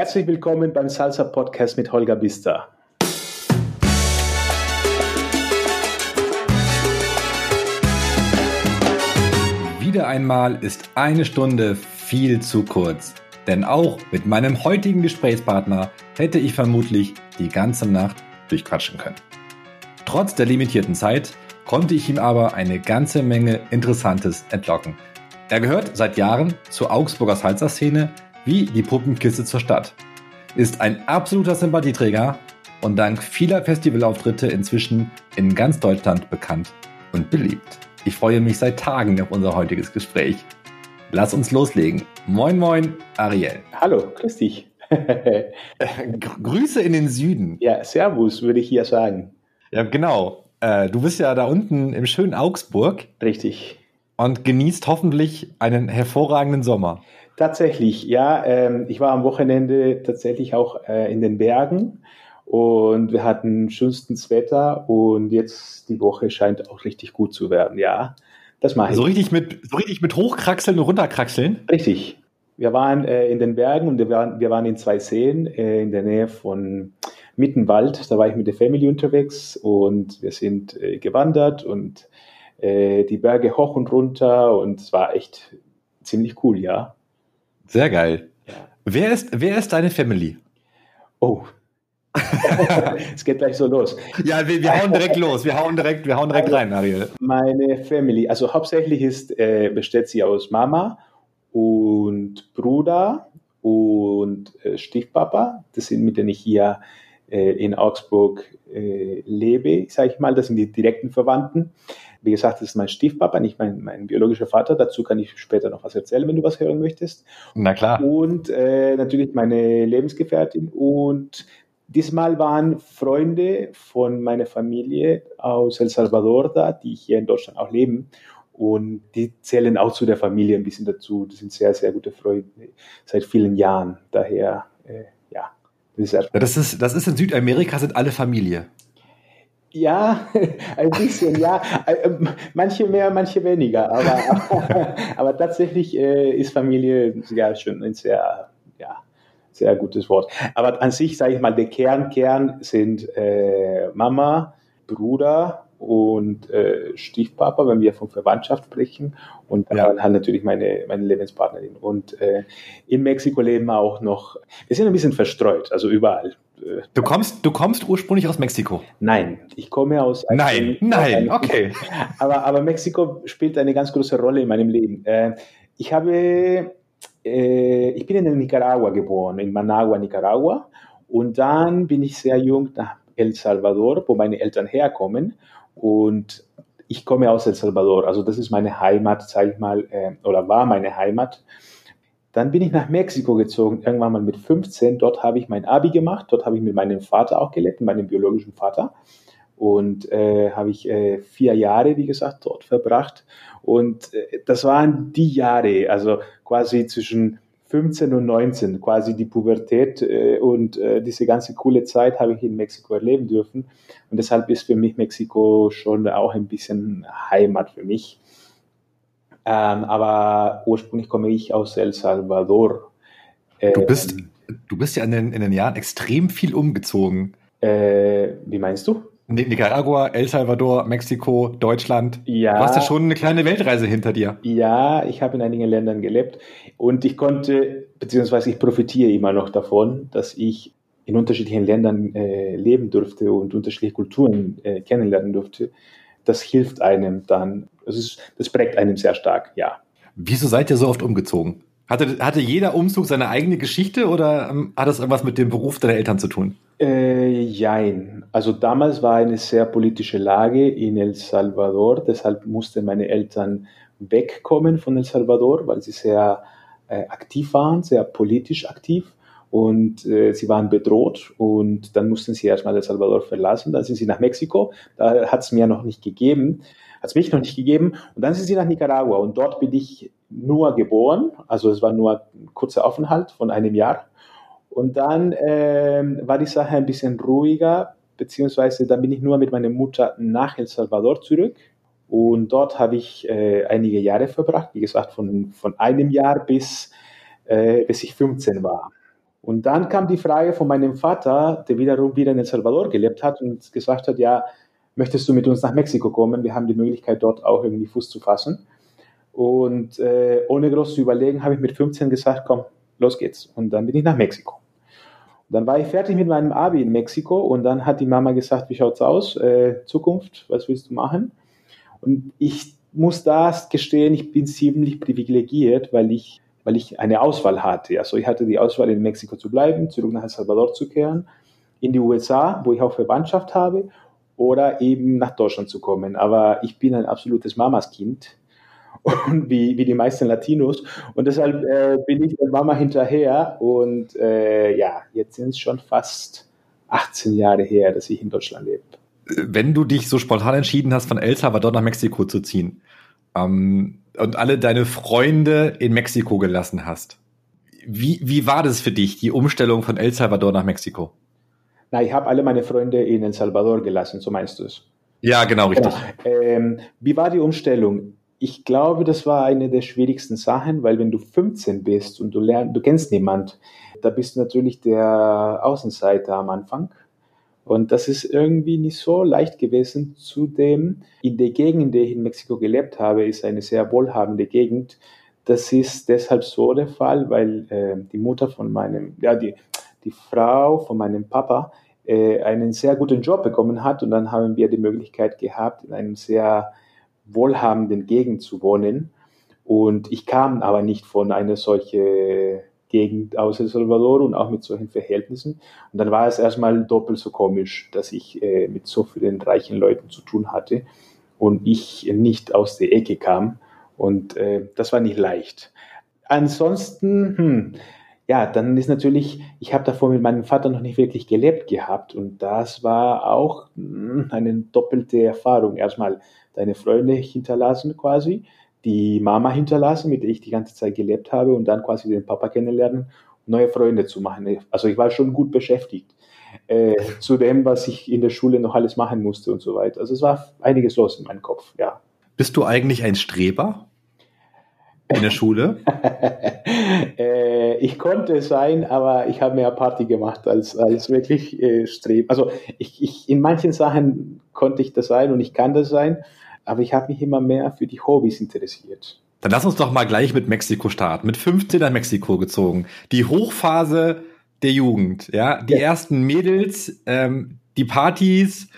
Herzlich willkommen beim Salsa Podcast mit Holger Bister. Wieder einmal ist eine Stunde viel zu kurz. Denn auch mit meinem heutigen Gesprächspartner hätte ich vermutlich die ganze Nacht durchquatschen können. Trotz der limitierten Zeit konnte ich ihm aber eine ganze Menge Interessantes entlocken. Er gehört seit Jahren zur Augsburger Salsa-Szene wie die Puppenkiste zur Stadt, ist ein absoluter Sympathieträger und dank vieler Festivalauftritte inzwischen in ganz Deutschland bekannt und beliebt. Ich freue mich seit Tagen auf unser heutiges Gespräch. Lass uns loslegen. Moin, moin, Ariel. Hallo, grüß dich. Grüße in den Süden. Ja, Servus, würde ich hier sagen. Ja, genau. Äh, du bist ja da unten im schönen Augsburg. Richtig. Und genießt hoffentlich einen hervorragenden Sommer. Tatsächlich, ja. Ähm, ich war am Wochenende tatsächlich auch äh, in den Bergen und wir hatten schönstens Wetter und jetzt die Woche scheint auch richtig gut zu werden, ja. Das mache ich. So richtig mit, so richtig mit Hochkraxeln und Runterkraxeln? Richtig. Wir waren äh, in den Bergen und wir waren, wir waren in zwei Seen äh, in der Nähe von Mittenwald. Da war ich mit der Family unterwegs und wir sind äh, gewandert und äh, die Berge hoch und runter und es war echt ziemlich cool, ja. Sehr geil. Ja. Wer, ist, wer ist deine Family? Oh. es geht gleich so los. Ja, wir, wir, hauen direkt los. Wir hauen direkt, wir hauen direkt also, rein, Ariel. Meine Family, also hauptsächlich ist, äh, besteht sie aus Mama und Bruder und äh, Stiefpapa. Das sind mit denen ich hier äh, in Augsburg äh, lebe, sage ich mal. Das sind die direkten Verwandten. Wie gesagt, das ist mein Stiefpapa, nicht mein, mein biologischer Vater. Dazu kann ich später noch was erzählen, wenn du was hören möchtest. Na klar. Und äh, natürlich meine Lebensgefährtin. Und diesmal waren Freunde von meiner Familie aus El Salvador da, die hier in Deutschland auch leben. Und die zählen auch zu der Familie ein bisschen dazu. Das sind sehr, sehr gute Freunde seit vielen Jahren. Daher, äh, ja. Das ist, das ist, das ist in Südamerika, sind alle Familie. Ja, ein bisschen, ja. Äh, ähm, manche mehr, manche weniger. Aber, aber tatsächlich äh, ist Familie ja schon ein sehr, ja, sehr gutes Wort. Aber an sich, sage ich mal, der Kern, Kern sind äh, Mama, Bruder und äh, Stiefpapa, wenn wir von Verwandtschaft sprechen. Und dann ja. halt natürlich meine, meine Lebenspartnerin. Und äh, in Mexiko leben wir auch noch, wir sind ein bisschen verstreut, also überall. Du kommst, du kommst ursprünglich aus Mexiko? Nein, ich komme aus. Nein, nein, okay. Aber, aber Mexiko spielt eine ganz große Rolle in meinem Leben. Äh, ich habe, äh, ich bin in Nicaragua geboren, in Managua, Nicaragua. Und dann bin ich sehr jung nach El Salvador, wo meine Eltern herkommen. Und ich komme aus El Salvador, also das ist meine Heimat, sage ich mal, äh, oder war meine Heimat. Dann bin ich nach Mexiko gezogen, irgendwann mal mit 15. Dort habe ich mein Abi gemacht. Dort habe ich mit meinem Vater auch gelebt, mit meinem biologischen Vater. Und äh, habe ich äh, vier Jahre, wie gesagt, dort verbracht. Und äh, das waren die Jahre, also quasi zwischen 15 und 19, quasi die Pubertät äh, und äh, diese ganze coole Zeit habe ich in Mexiko erleben dürfen. Und deshalb ist für mich Mexiko schon auch ein bisschen Heimat für mich. Ähm, aber ursprünglich komme ich aus El Salvador. Ähm, du, bist, du bist ja in den, in den Jahren extrem viel umgezogen. Äh, wie meinst du? Nicaragua, El Salvador, Mexiko, Deutschland. Ja. Du hast ja schon eine kleine Weltreise hinter dir. Ja, ich habe in einigen Ländern gelebt und ich konnte, beziehungsweise ich profitiere immer noch davon, dass ich in unterschiedlichen Ländern äh, leben durfte und unterschiedliche Kulturen äh, kennenlernen durfte. Das hilft einem dann das, ist, das prägt einen sehr stark, ja. Wieso seid ihr so oft umgezogen? Hatte, hatte jeder Umzug seine eigene Geschichte oder ähm, hat das irgendwas mit dem Beruf deiner Eltern zu tun? Äh, jein. Also damals war eine sehr politische Lage in El Salvador, deshalb mussten meine Eltern wegkommen von El Salvador, weil sie sehr äh, aktiv waren, sehr politisch aktiv und äh, sie waren bedroht und dann mussten sie erstmal El Salvador verlassen, dann sind sie nach Mexiko, da hat es mir noch nicht gegeben hat es mich noch nicht gegeben. Und dann sind sie nach Nicaragua und dort bin ich nur geboren. Also es war nur ein kurzer Aufenthalt von einem Jahr. Und dann ähm, war die Sache ein bisschen ruhiger, beziehungsweise dann bin ich nur mit meiner Mutter nach El Salvador zurück. Und dort habe ich äh, einige Jahre verbracht, wie gesagt, von, von einem Jahr bis, äh, bis ich 15 war. Und dann kam die Frage von meinem Vater, der wiederum wieder in El Salvador gelebt hat und gesagt hat, ja, möchtest du mit uns nach Mexiko kommen? Wir haben die Möglichkeit, dort auch irgendwie Fuß zu fassen. Und äh, ohne groß zu überlegen, habe ich mit 15 gesagt, komm, los geht's. Und dann bin ich nach Mexiko. Und dann war ich fertig mit meinem Abi in Mexiko und dann hat die Mama gesagt, wie schaut's aus? Äh, Zukunft, was willst du machen? Und ich muss das gestehen, ich bin ziemlich privilegiert, weil ich, weil ich eine Auswahl hatte. Also ich hatte die Auswahl, in Mexiko zu bleiben, zurück nach El Salvador zu kehren, in die USA, wo ich auch Verwandtschaft habe, oder eben nach Deutschland zu kommen. Aber ich bin ein absolutes Mamaskind und wie, wie die meisten Latinos. Und deshalb äh, bin ich der Mama hinterher. Und äh, ja, jetzt sind es schon fast 18 Jahre her, dass ich in Deutschland lebe wenn du dich so spontan entschieden hast, von El Salvador nach Mexiko zu ziehen ähm, und alle deine Freunde in Mexiko gelassen hast, wie, wie war das für dich, die Umstellung von El Salvador nach Mexiko? Na, ich habe alle meine Freunde in El Salvador gelassen, so meinst du es? Ja, genau, richtig. Genau. Ähm, wie war die Umstellung? Ich glaube, das war eine der schwierigsten Sachen, weil wenn du 15 bist und du lernst, du kennst niemand, da bist du natürlich der Außenseiter am Anfang und das ist irgendwie nicht so leicht gewesen. Zudem, in der Gegend, in der ich in Mexiko gelebt habe, ist eine sehr wohlhabende Gegend. Das ist deshalb so der Fall, weil äh, die Mutter von meinem, ja, die, die Frau von meinem Papa äh, einen sehr guten Job bekommen hat. Und dann haben wir die Möglichkeit gehabt, in einem sehr wohlhabenden Gegend zu wohnen. Und ich kam aber nicht von einer solchen Gegend aus El Salvador und auch mit solchen Verhältnissen. Und dann war es erstmal doppelt so komisch, dass ich äh, mit so vielen reichen Leuten zu tun hatte und ich nicht aus der Ecke kam. Und äh, das war nicht leicht. Ansonsten, hm, ja, dann ist natürlich, ich habe davor mit meinem Vater noch nicht wirklich gelebt gehabt und das war auch hm, eine doppelte Erfahrung. Erstmal deine Freunde hinterlassen quasi die Mama hinterlassen, mit der ich die ganze Zeit gelebt habe und dann quasi den Papa kennenlernen, neue Freunde zu machen. Also ich war schon gut beschäftigt äh, zu dem, was ich in der Schule noch alles machen musste und so weiter. Also es war einiges los in meinem Kopf, ja. Bist du eigentlich ein Streber in der Schule? äh, ich konnte sein, aber ich habe mehr Party gemacht als, als wirklich äh, Streben. Also ich, ich, in manchen Sachen konnte ich das sein und ich kann das sein aber ich habe mich immer mehr für die Hobbys interessiert. Dann lass uns doch mal gleich mit Mexiko starten. Mit 15 nach Mexiko gezogen. Die Hochphase der Jugend, ja. Die ja. ersten Mädels, ähm, die Partys,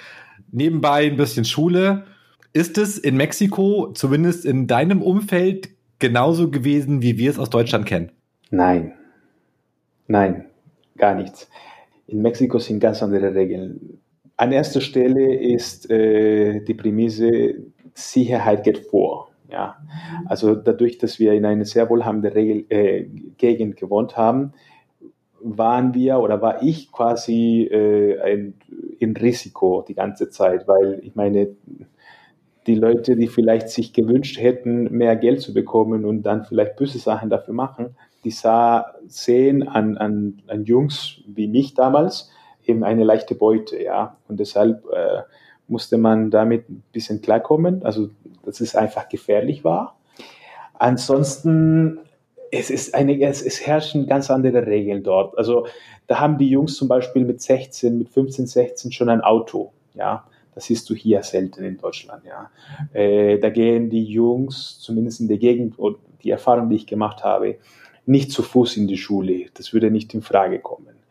nebenbei ein bisschen Schule. Ist es in Mexiko, zumindest in deinem Umfeld, genauso gewesen, wie wir es aus Deutschland kennen? Nein. Nein, gar nichts. In Mexiko sind ganz andere Regeln. An erster Stelle ist äh, die Prämisse, Sicherheit geht vor. Ja, also dadurch, dass wir in einer sehr wohlhabenden Regel, äh, Gegend gewohnt haben, waren wir oder war ich quasi äh, ein, in Risiko die ganze Zeit, weil ich meine, die Leute, die vielleicht sich gewünscht hätten, mehr Geld zu bekommen und dann vielleicht böse Sachen dafür machen, die sah, sehen an, an, an Jungs wie mich damals eben eine leichte Beute, ja. Und deshalb äh, musste man damit ein bisschen klarkommen, also dass es einfach gefährlich war. Ansonsten, es ist eine, es, es herrschen ganz andere Regeln dort. Also da haben die Jungs zum Beispiel mit 16, mit 15, 16 schon ein Auto, ja. Das siehst du hier selten in Deutschland, ja. Äh, da gehen die Jungs, zumindest in der Gegend, und die Erfahrung, die ich gemacht habe, nicht zu Fuß in die Schule. Das würde nicht in Frage kommen.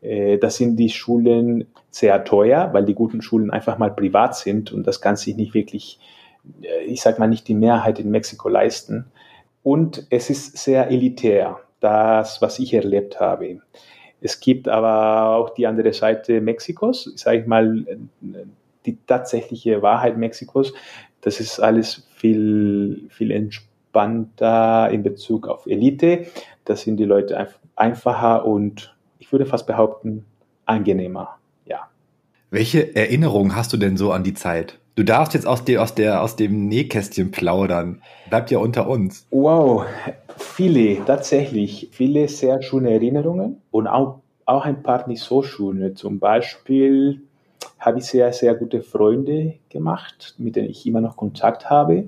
Äh, das sind die Schulen sehr teuer, weil die guten Schulen einfach mal privat sind und das kann sich nicht wirklich, äh, ich sag mal, nicht die Mehrheit in Mexiko leisten. Und es ist sehr elitär, das, was ich erlebt habe. Es gibt aber auch die andere Seite Mexikos, sage ich mal, die tatsächliche Wahrheit Mexikos. Das ist alles viel, viel entspannter in Bezug auf Elite. Das sind die Leute einfacher und ich würde fast behaupten, angenehmer. Ja. Welche Erinnerungen hast du denn so an die Zeit? Du darfst jetzt aus, der, aus, der, aus dem Nähkästchen plaudern. Bleibt ja unter uns. Wow, viele, tatsächlich. Viele sehr schöne Erinnerungen und auch, auch ein paar nicht so schöne. Zum Beispiel habe ich sehr, sehr gute Freunde gemacht, mit denen ich immer noch Kontakt habe.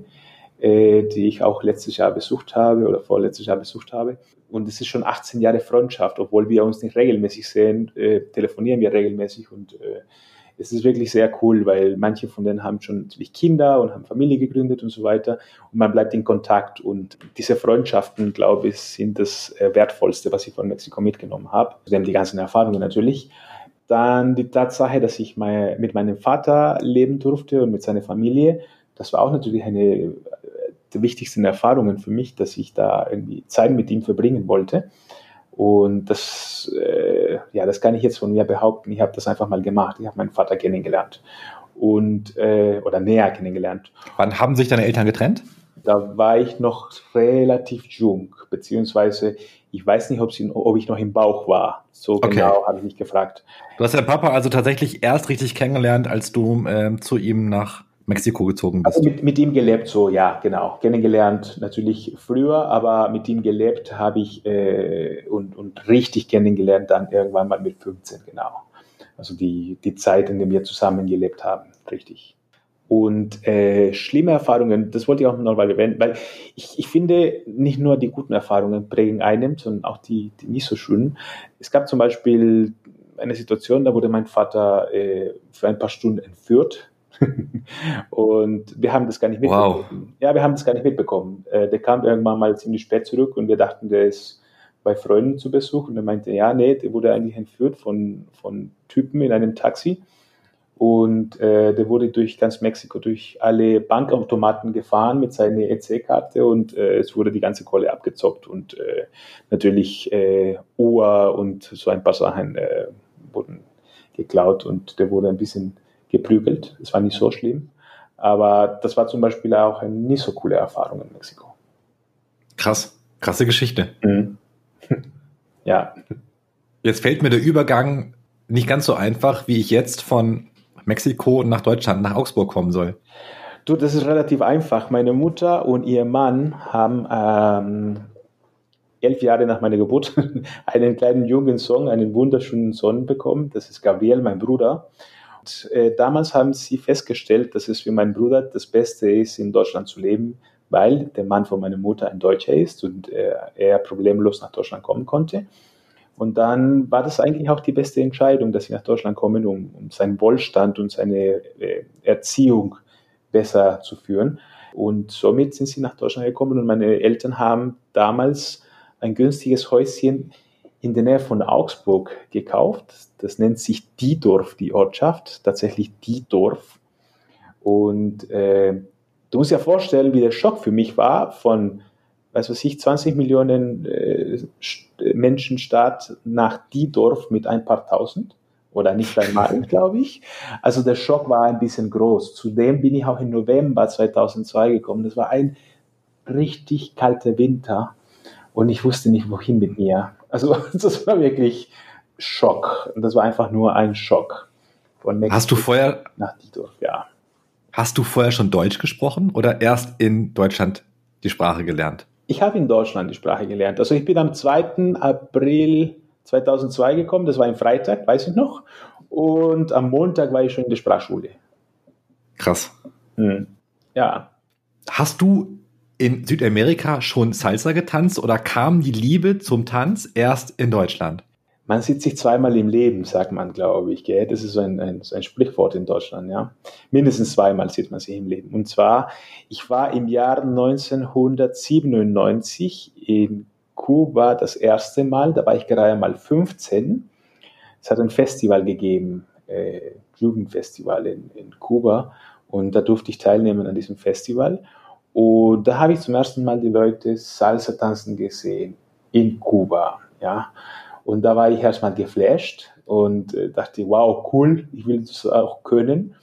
Äh, die ich auch letztes Jahr besucht habe oder vorletztes Jahr besucht habe. Und es ist schon 18 Jahre Freundschaft, obwohl wir uns nicht regelmäßig sehen, äh, telefonieren wir regelmäßig und äh, es ist wirklich sehr cool, weil manche von denen haben schon natürlich Kinder und haben Familie gegründet und so weiter und man bleibt in Kontakt und diese Freundschaften, glaube ich, sind das äh, Wertvollste, was ich von Mexiko mitgenommen habe. Zudem die ganzen Erfahrungen natürlich. Dann die Tatsache, dass ich mit meinem Vater leben durfte und mit seiner Familie, das war auch natürlich eine der wichtigsten Erfahrungen für mich, dass ich da irgendwie Zeit mit ihm verbringen wollte. Und das, äh, ja, das kann ich jetzt von mir behaupten. Ich habe das einfach mal gemacht. Ich habe meinen Vater kennengelernt und äh, oder näher kennengelernt. Wann haben sich deine Eltern getrennt? Da war ich noch relativ jung, beziehungsweise ich weiß nicht, ob, sie, ob ich noch im Bauch war. So okay. genau habe ich mich gefragt. Du hast deinen Papa also tatsächlich erst richtig kennengelernt, als du äh, zu ihm nach Mexiko gezogen bist. Also mit, mit ihm gelebt, so ja, genau. Kennengelernt natürlich früher, aber mit ihm gelebt habe ich äh, und, und richtig kennengelernt dann irgendwann mal mit 15, genau. Also die, die Zeit, in der wir zusammen gelebt haben, richtig. Und äh, schlimme Erfahrungen, das wollte ich auch noch mal erwähnen, weil ich, ich finde, nicht nur die guten Erfahrungen prägen einen, sondern auch die, die nicht so schönen. Es gab zum Beispiel eine Situation, da wurde mein Vater äh, für ein paar Stunden entführt und wir haben das gar nicht mitbekommen. Wow. Ja, wir haben das gar nicht mitbekommen. Äh, der kam irgendwann mal ziemlich spät zurück und wir dachten, der ist bei Freunden zu Besuch und er meinte, ja, nee, der wurde eigentlich entführt von, von Typen in einem Taxi und äh, der wurde durch ganz Mexiko, durch alle Bankautomaten gefahren mit seiner EC-Karte und äh, es wurde die ganze Kohle abgezockt und äh, natürlich äh, Uhr und so ein paar Sachen äh, wurden geklaut und der wurde ein bisschen geprügelt. Es war nicht so schlimm. Aber das war zum Beispiel auch eine nicht so coole Erfahrung in Mexiko. Krass, krasse Geschichte. Mhm. ja. Jetzt fällt mir der Übergang nicht ganz so einfach, wie ich jetzt von Mexiko nach Deutschland, nach Augsburg kommen soll. Du, das ist relativ einfach. Meine Mutter und ihr Mann haben ähm, elf Jahre nach meiner Geburt einen kleinen jungen Sohn, einen wunderschönen Sohn bekommen. Das ist Gabriel, mein Bruder. Und, äh, damals haben sie festgestellt, dass es für meinen Bruder das Beste ist, in Deutschland zu leben, weil der Mann von meiner Mutter ein Deutscher ist und äh, er problemlos nach Deutschland kommen konnte. Und dann war das eigentlich auch die beste Entscheidung, dass sie nach Deutschland kommen, um, um seinen Wohlstand und seine äh, Erziehung besser zu führen. Und somit sind sie nach Deutschland gekommen und meine Eltern haben damals ein günstiges Häuschen in der Nähe von Augsburg gekauft. Das nennt sich Diedorf, die Ortschaft, tatsächlich Diedorf. Und äh, du musst dir vorstellen, wie der Schock für mich war von, weiß was ich, 20 Millionen äh, Menschenstaat nach Diedorf mit ein paar tausend oder nicht einmal, glaube ich. Also der Schock war ein bisschen groß. Zudem bin ich auch im November 2002 gekommen. Das war ein richtig kalter Winter und ich wusste nicht, wohin mit mir. Also das war wirklich Schock. Und das war einfach nur ein Schock. Von Hast du vorher nach Dietorf, ja. Hast du vorher schon Deutsch gesprochen oder erst in Deutschland die Sprache gelernt? Ich habe in Deutschland die Sprache gelernt. Also ich bin am 2. April 2002 gekommen, das war ein Freitag, weiß ich noch. Und am Montag war ich schon in der Sprachschule. Krass. Hm. Ja. Hast du in Südamerika schon Salsa getanzt oder kam die Liebe zum Tanz erst in Deutschland? Man sieht sich zweimal im Leben, sagt man, glaube ich. Gell? Das ist so ein, ein, so ein Sprichwort in Deutschland. Ja? Mindestens zweimal sieht man sich im Leben. Und zwar, ich war im Jahr 1997 in Kuba das erste Mal, da war ich gerade mal 15. Es hat ein Festival gegeben, äh, Jugendfestival in, in Kuba. Und da durfte ich teilnehmen an diesem Festival. Und da habe ich zum ersten Mal die Leute Salsa tanzen gesehen in Kuba, ja. Und da war ich erstmal geflasht und äh, dachte, wow, cool, ich will das auch können.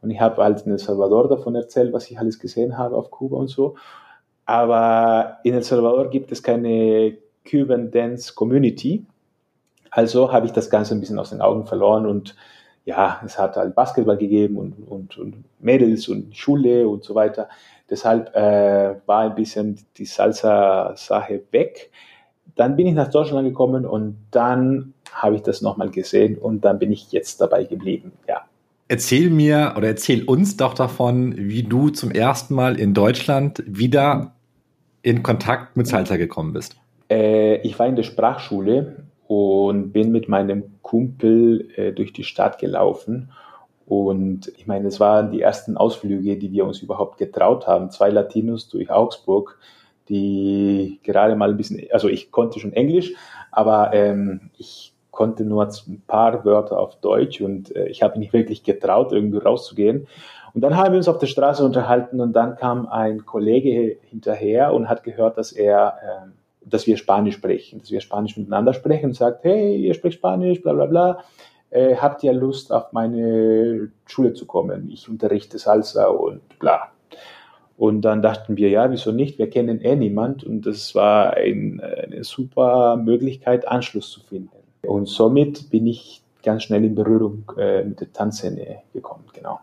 Und ich habe halt in El Salvador davon erzählt, was ich alles gesehen habe auf Kuba und so. Aber in El Salvador gibt es keine Cuban Dance Community. Also habe ich das Ganze ein bisschen aus den Augen verloren und ja, es hat halt Basketball gegeben und, und, und Mädels und Schule und so weiter. Deshalb äh, war ein bisschen die Salsa-Sache weg. Dann bin ich nach Deutschland gekommen und dann habe ich das nochmal gesehen und dann bin ich jetzt dabei geblieben, ja. erzähl mir oder erzähl uns doch davon, wie du zum ersten Mal in Deutschland wieder in Kontakt mit Salsa gekommen bist. Äh, ich war in der Sprachschule und bin mit meinem Kumpel äh, durch die Stadt gelaufen. Und ich meine, es waren die ersten Ausflüge, die wir uns überhaupt getraut haben. Zwei Latinos durch Augsburg, die gerade mal ein bisschen, also ich konnte schon Englisch, aber ähm, ich konnte nur ein paar Wörter auf Deutsch und äh, ich habe mich wirklich getraut, irgendwie rauszugehen. Und dann haben wir uns auf der Straße unterhalten und dann kam ein Kollege hinterher und hat gehört, dass er äh, dass wir Spanisch sprechen, dass wir Spanisch miteinander sprechen und sagt, hey, ihr spricht Spanisch, bla bla bla. Äh, habt ihr Lust, auf meine Schule zu kommen? Ich unterrichte Salsa und bla. Und dann dachten wir, ja, wieso nicht? Wir kennen eh niemand und das war ein, eine super Möglichkeit, Anschluss zu finden. Und somit bin ich ganz schnell in Berührung äh, mit der Tanzszene gekommen, genau.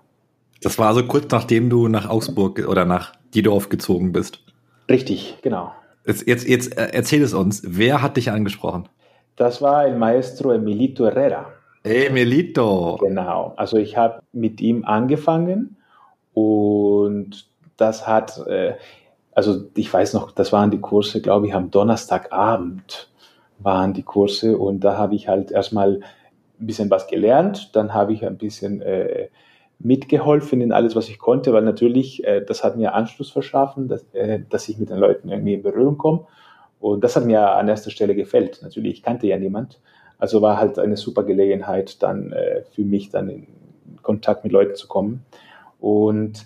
Das war also kurz nachdem du nach Augsburg oder nach Diedorf gezogen bist. Richtig, genau. Jetzt, jetzt, jetzt äh, erzähl es uns. Wer hat dich angesprochen? Das war el Maestro Emilito Herrera. Emilito. Genau. Also ich habe mit ihm angefangen und das hat, äh, also ich weiß noch, das waren die Kurse, glaube ich, am Donnerstagabend waren die Kurse und da habe ich halt erstmal ein bisschen was gelernt, dann habe ich ein bisschen äh, mitgeholfen in alles, was ich konnte, weil natürlich, äh, das hat mir Anschluss verschaffen, dass, dass ich mit den Leuten irgendwie in Berührung komme. Und das hat mir an erster Stelle gefällt. Natürlich, ich kannte ja niemand. Also war halt eine super Gelegenheit, dann äh, für mich dann in Kontakt mit Leuten zu kommen. Und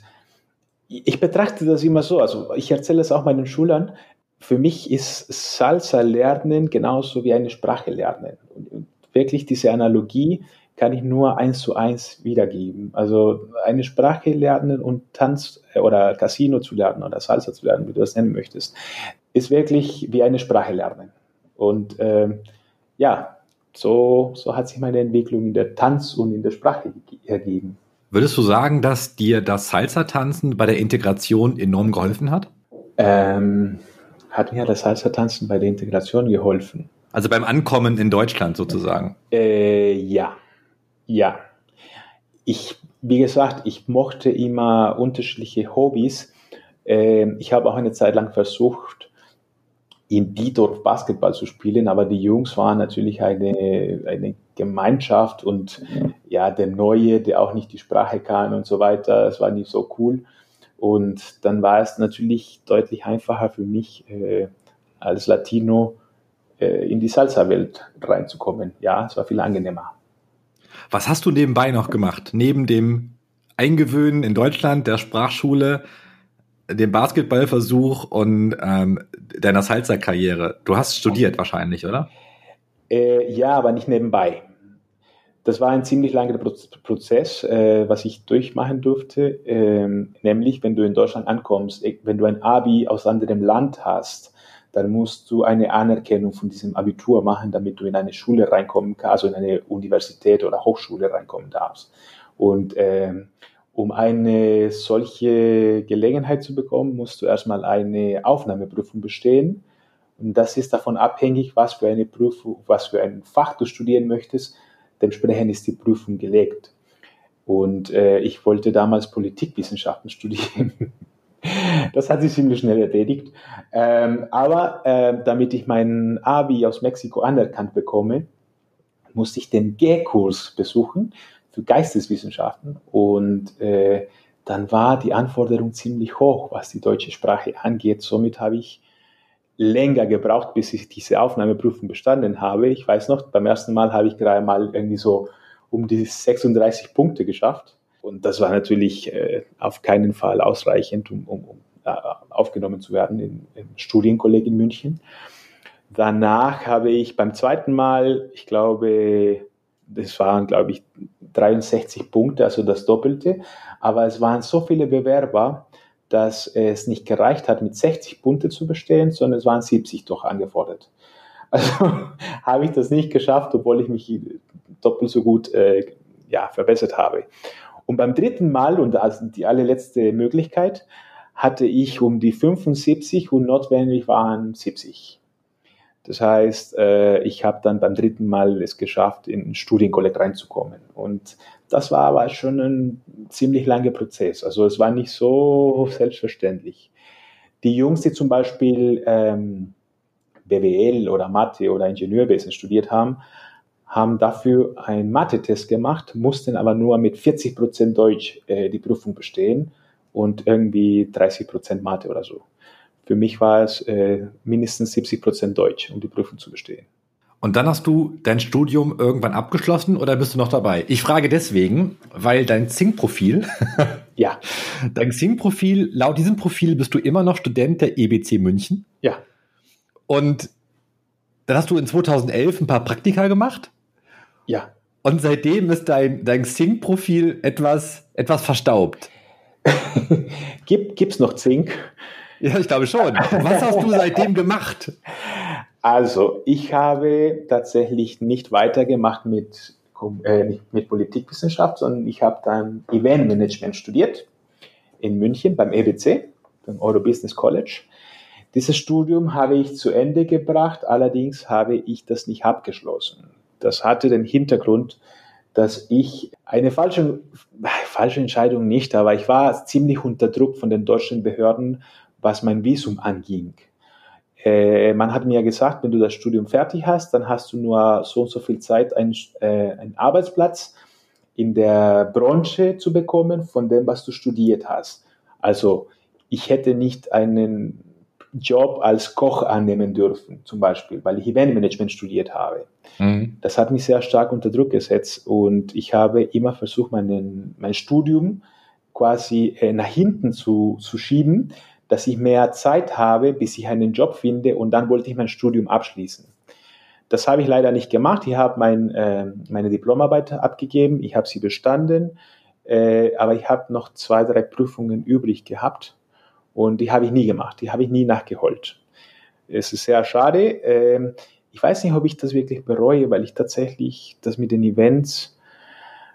ich betrachte das immer so, also ich erzähle es auch meinen Schülern, für mich ist Salsa lernen genauso wie eine Sprache lernen. Und wirklich diese Analogie, kann ich nur eins zu eins wiedergeben. Also eine Sprache lernen und Tanz äh, oder Casino zu lernen oder Salsa zu lernen, wie du das nennen möchtest, ist wirklich wie eine Sprache lernen. Und ähm, ja, so, so hat sich meine Entwicklung in der Tanz und in der Sprache ergeben. Würdest du sagen, dass dir das Salsa-Tanzen bei der Integration enorm geholfen hat? Ähm, hat mir das Salsa-Tanzen bei der Integration geholfen? Also beim Ankommen in Deutschland sozusagen? Äh, ja, ja, ich, wie gesagt, ich mochte immer unterschiedliche Hobbys. Ähm, ich habe auch eine Zeit lang versucht, in Diedorf Basketball zu spielen, aber die Jungs waren natürlich eine, eine Gemeinschaft und ja, der Neue, der auch nicht die Sprache kann und so weiter, es war nicht so cool. Und dann war es natürlich deutlich einfacher für mich, äh, als Latino äh, in die Salsa-Welt reinzukommen. Ja, es war viel angenehmer. Was hast du nebenbei noch gemacht? Neben dem Eingewöhnen in Deutschland, der Sprachschule, dem Basketballversuch und ähm, deiner Salsa-Karriere. Du hast studiert wahrscheinlich, oder? Äh, ja, aber nicht nebenbei. Das war ein ziemlich langer Prozess, äh, was ich durchmachen durfte. Ähm, nämlich, wenn du in Deutschland ankommst, wenn du ein Abi aus anderem Land hast, dann musst du eine Anerkennung von diesem Abitur machen, damit du in eine Schule reinkommen kannst, also in eine Universität oder Hochschule reinkommen darfst. Und ähm, um eine solche Gelegenheit zu bekommen, musst du erstmal eine Aufnahmeprüfung bestehen. Und das ist davon abhängig, was für eine Prüfung, was für ein Fach du studieren möchtest. Dementsprechend ist die Prüfung gelegt. Und äh, ich wollte damals Politikwissenschaften studieren. Das hat sich ziemlich schnell erledigt. Ähm, aber äh, damit ich meinen Abi aus Mexiko anerkannt bekomme, musste ich den G-Kurs besuchen für Geisteswissenschaften. Und äh, dann war die Anforderung ziemlich hoch, was die deutsche Sprache angeht. Somit habe ich länger gebraucht, bis ich diese Aufnahmeprüfung bestanden habe. Ich weiß noch, beim ersten Mal habe ich gerade mal irgendwie so um die 36 Punkte geschafft. Und das war natürlich äh, auf keinen Fall ausreichend, um, um, um äh, aufgenommen zu werden in, im Studienkolleg in München. Danach habe ich beim zweiten Mal, ich glaube, das waren, glaube ich, 63 Punkte, also das Doppelte. Aber es waren so viele Bewerber, dass es nicht gereicht hat, mit 60 Punkte zu bestehen, sondern es waren 70 doch angefordert. Also habe ich das nicht geschafft, obwohl ich mich doppelt so gut äh, ja, verbessert habe. Und beim dritten Mal, und als die allerletzte Möglichkeit, hatte ich um die 75 und notwendig waren 70. Das heißt, äh, ich habe dann beim dritten Mal es geschafft, in ein Studienkolleg reinzukommen. Und das war aber schon ein ziemlich langer Prozess. Also es war nicht so selbstverständlich. Die Jungs, die zum Beispiel ähm, BWL oder Mathe oder Ingenieurwesen studiert haben, haben dafür einen Mathe-Test gemacht, mussten aber nur mit 40 Prozent Deutsch äh, die Prüfung bestehen und irgendwie 30 Prozent Mathe oder so. Für mich war es äh, mindestens 70 Prozent Deutsch, um die Prüfung zu bestehen. Und dann hast du dein Studium irgendwann abgeschlossen oder bist du noch dabei? Ich frage deswegen, weil dein Zing-Profil, ja, dein Zing-Profil, laut diesem Profil bist du immer noch Student der EBC München. Ja. Und dann hast du in 2011 ein paar Praktika gemacht. Ja. Und seitdem ist dein, dein Zing-Profil etwas, etwas verstaubt. Gibt es noch Zink? Ja, ich glaube schon. Was hast du seitdem gemacht? Also, ich habe tatsächlich nicht weitergemacht mit, äh, mit Politikwissenschaft, sondern ich habe dann Eventmanagement studiert in München beim EBC, beim Euro Business College. Dieses Studium habe ich zu Ende gebracht, allerdings habe ich das nicht abgeschlossen. Das hatte den Hintergrund, dass ich eine falsche, falsche Entscheidung nicht, aber ich war ziemlich unter Druck von den deutschen Behörden, was mein Visum anging. Äh, man hat mir gesagt, wenn du das Studium fertig hast, dann hast du nur so und so viel Zeit, einen, äh, einen Arbeitsplatz in der Branche zu bekommen von dem, was du studiert hast. Also ich hätte nicht einen Job als Koch annehmen dürfen, zum Beispiel, weil ich Eventmanagement studiert habe. Mhm. Das hat mich sehr stark unter Druck gesetzt und ich habe immer versucht, meinen, mein Studium quasi äh, nach hinten zu, zu schieben, dass ich mehr Zeit habe, bis ich einen Job finde und dann wollte ich mein Studium abschließen. Das habe ich leider nicht gemacht. Ich habe mein, äh, meine Diplomarbeit abgegeben, ich habe sie bestanden, äh, aber ich habe noch zwei, drei Prüfungen übrig gehabt und die habe ich nie gemacht, die habe ich nie nachgeholt. Es ist sehr schade. Ähm, ich weiß nicht, ob ich das wirklich bereue, weil ich tatsächlich das mit den Events,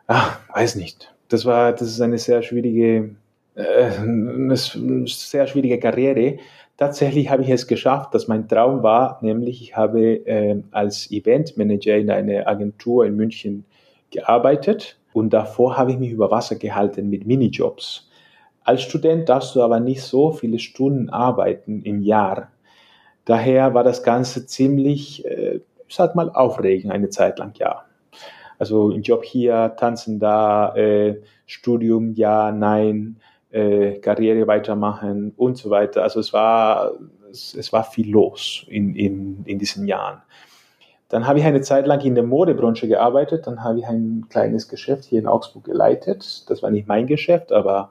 ach, weiß nicht. Das war, das ist eine sehr schwierige, äh, eine sehr schwierige Karriere. Tatsächlich habe ich es geschafft, dass mein Traum war, nämlich ich habe äh, als Eventmanager in einer Agentur in München gearbeitet und davor habe ich mich über Wasser gehalten mit Minijobs. Als Student darfst du aber nicht so viele Stunden arbeiten im Jahr. Daher war das Ganze ziemlich, äh, sag mal, aufregend eine Zeit lang, ja. Also Job hier, tanzen da, äh, Studium, ja, nein, äh, Karriere weitermachen und so weiter. Also es war, es, es war viel los in, in, in diesen Jahren. Dann habe ich eine Zeit lang in der Modebranche gearbeitet, dann habe ich ein kleines Geschäft hier in Augsburg geleitet. Das war nicht mein Geschäft, aber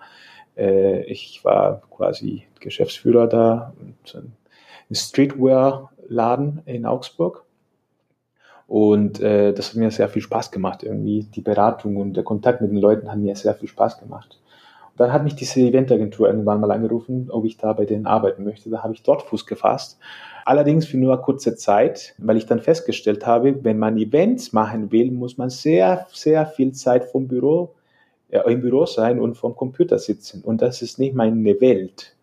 äh, ich war quasi Geschäftsführer da, ein Streetwear-Laden in Augsburg. Und äh, das hat mir sehr viel Spaß gemacht. Irgendwie die Beratung und der Kontakt mit den Leuten hat mir sehr viel Spaß gemacht. Dann hat mich diese Eventagentur irgendwann mal angerufen, ob ich da bei denen arbeiten möchte. Da habe ich dort Fuß gefasst. Allerdings für nur kurze Zeit, weil ich dann festgestellt habe, wenn man Events machen will, muss man sehr, sehr viel Zeit vom Büro ja, im Büro sein und vom Computer sitzen. Und das ist nicht meine Welt.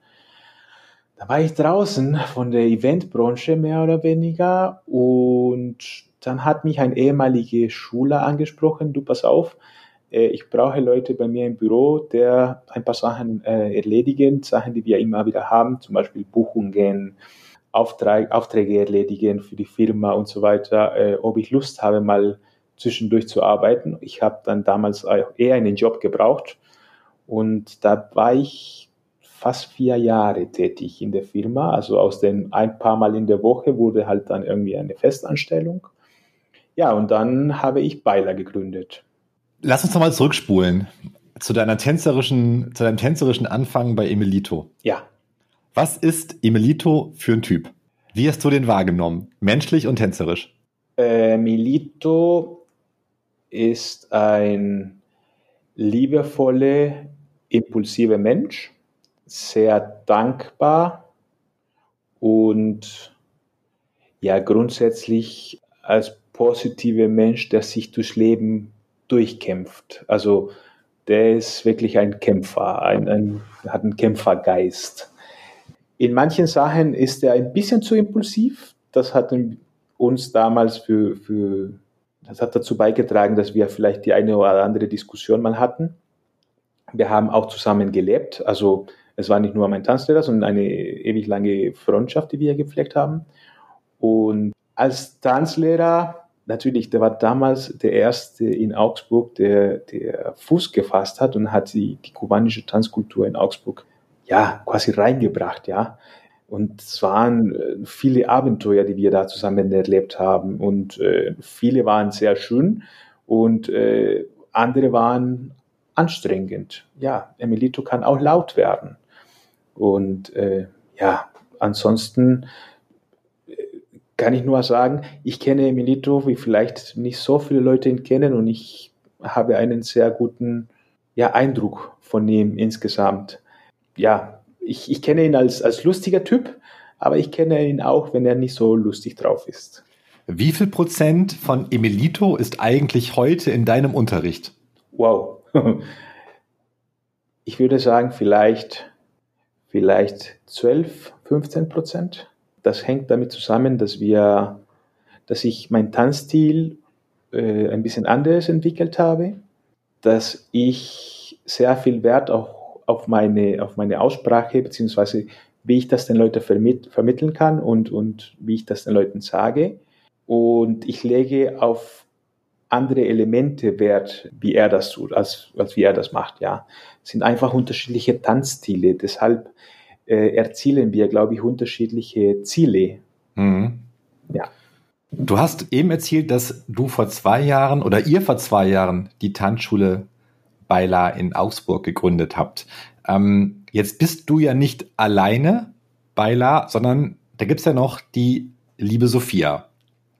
Da war ich draußen von der Eventbranche mehr oder weniger und dann hat mich ein ehemaliger Schüler angesprochen, du pass auf, äh, ich brauche Leute bei mir im Büro, der ein paar Sachen äh, erledigen, Sachen, die wir immer wieder haben, zum Beispiel Buchungen, Auftrag, Aufträge erledigen für die Firma und so weiter, äh, ob ich Lust habe, mal zwischendurch zu arbeiten. Ich habe dann damals eher einen Job gebraucht und da war ich fast vier Jahre tätig in der Firma. Also aus den ein paar Mal in der Woche wurde halt dann irgendwie eine Festanstellung. Ja, und dann habe ich Beiler gegründet. Lass uns nochmal zurückspulen zu deiner tänzerischen, zu deinem tänzerischen Anfang bei Emilito. Ja. Was ist Emilito für ein Typ? Wie hast du den wahrgenommen? Menschlich und tänzerisch? Äh, Milito ist ein liebevoller, impulsiver Mensch, sehr dankbar und ja grundsätzlich als positiver Mensch, der sich durchs Leben durchkämpft. Also der ist wirklich ein Kämpfer, ein, ein, hat einen Kämpfergeist. In manchen Sachen ist er ein bisschen zu impulsiv, das hat uns damals für, für, das hat dazu beigetragen, dass wir vielleicht die eine oder andere Diskussion mal hatten. Wir haben auch zusammen gelebt, also es war nicht nur mein Tanzlehrer, sondern eine ewig lange Freundschaft, die wir gepflegt haben. Und als Tanzlehrer, natürlich, der war damals der erste in Augsburg, der, der Fuß gefasst hat und hat die, die kubanische Tanzkultur in Augsburg ja quasi reingebracht, ja. Und es waren äh, viele Abenteuer, die wir da zusammen erlebt haben. Und äh, viele waren sehr schön und äh, andere waren anstrengend. Ja, Emilito kann auch laut werden. Und äh, ja, ansonsten kann ich nur sagen, ich kenne Emilito, wie vielleicht nicht so viele Leute ihn kennen und ich habe einen sehr guten ja, Eindruck von ihm insgesamt. Ja, ich, ich kenne ihn als, als lustiger Typ, aber ich kenne ihn auch, wenn er nicht so lustig drauf ist. Wie viel Prozent von Emilito ist eigentlich heute in deinem Unterricht? Wow. Ich würde sagen, vielleicht, vielleicht 12, 15 Prozent. Das hängt damit zusammen, dass wir, dass ich meinen Tanzstil äh, ein bisschen anders entwickelt habe, dass ich sehr viel Wert auch auf meine, auf meine Aussprache, beziehungsweise wie ich das den Leuten vermitt, vermitteln kann und, und wie ich das den Leuten sage. Und ich lege auf andere Elemente Wert, wie er das tut, als, als wie er das macht, ja. Es sind einfach unterschiedliche Tanzstile. Deshalb äh, erzielen wir, glaube ich, unterschiedliche Ziele. Mhm. Ja. Du hast eben erzählt, dass du vor zwei Jahren oder ihr vor zwei Jahren die Tanzschule Beila in Augsburg gegründet habt. Ähm, jetzt bist du ja nicht alleine Beila, sondern da gibt es ja noch die liebe Sophia.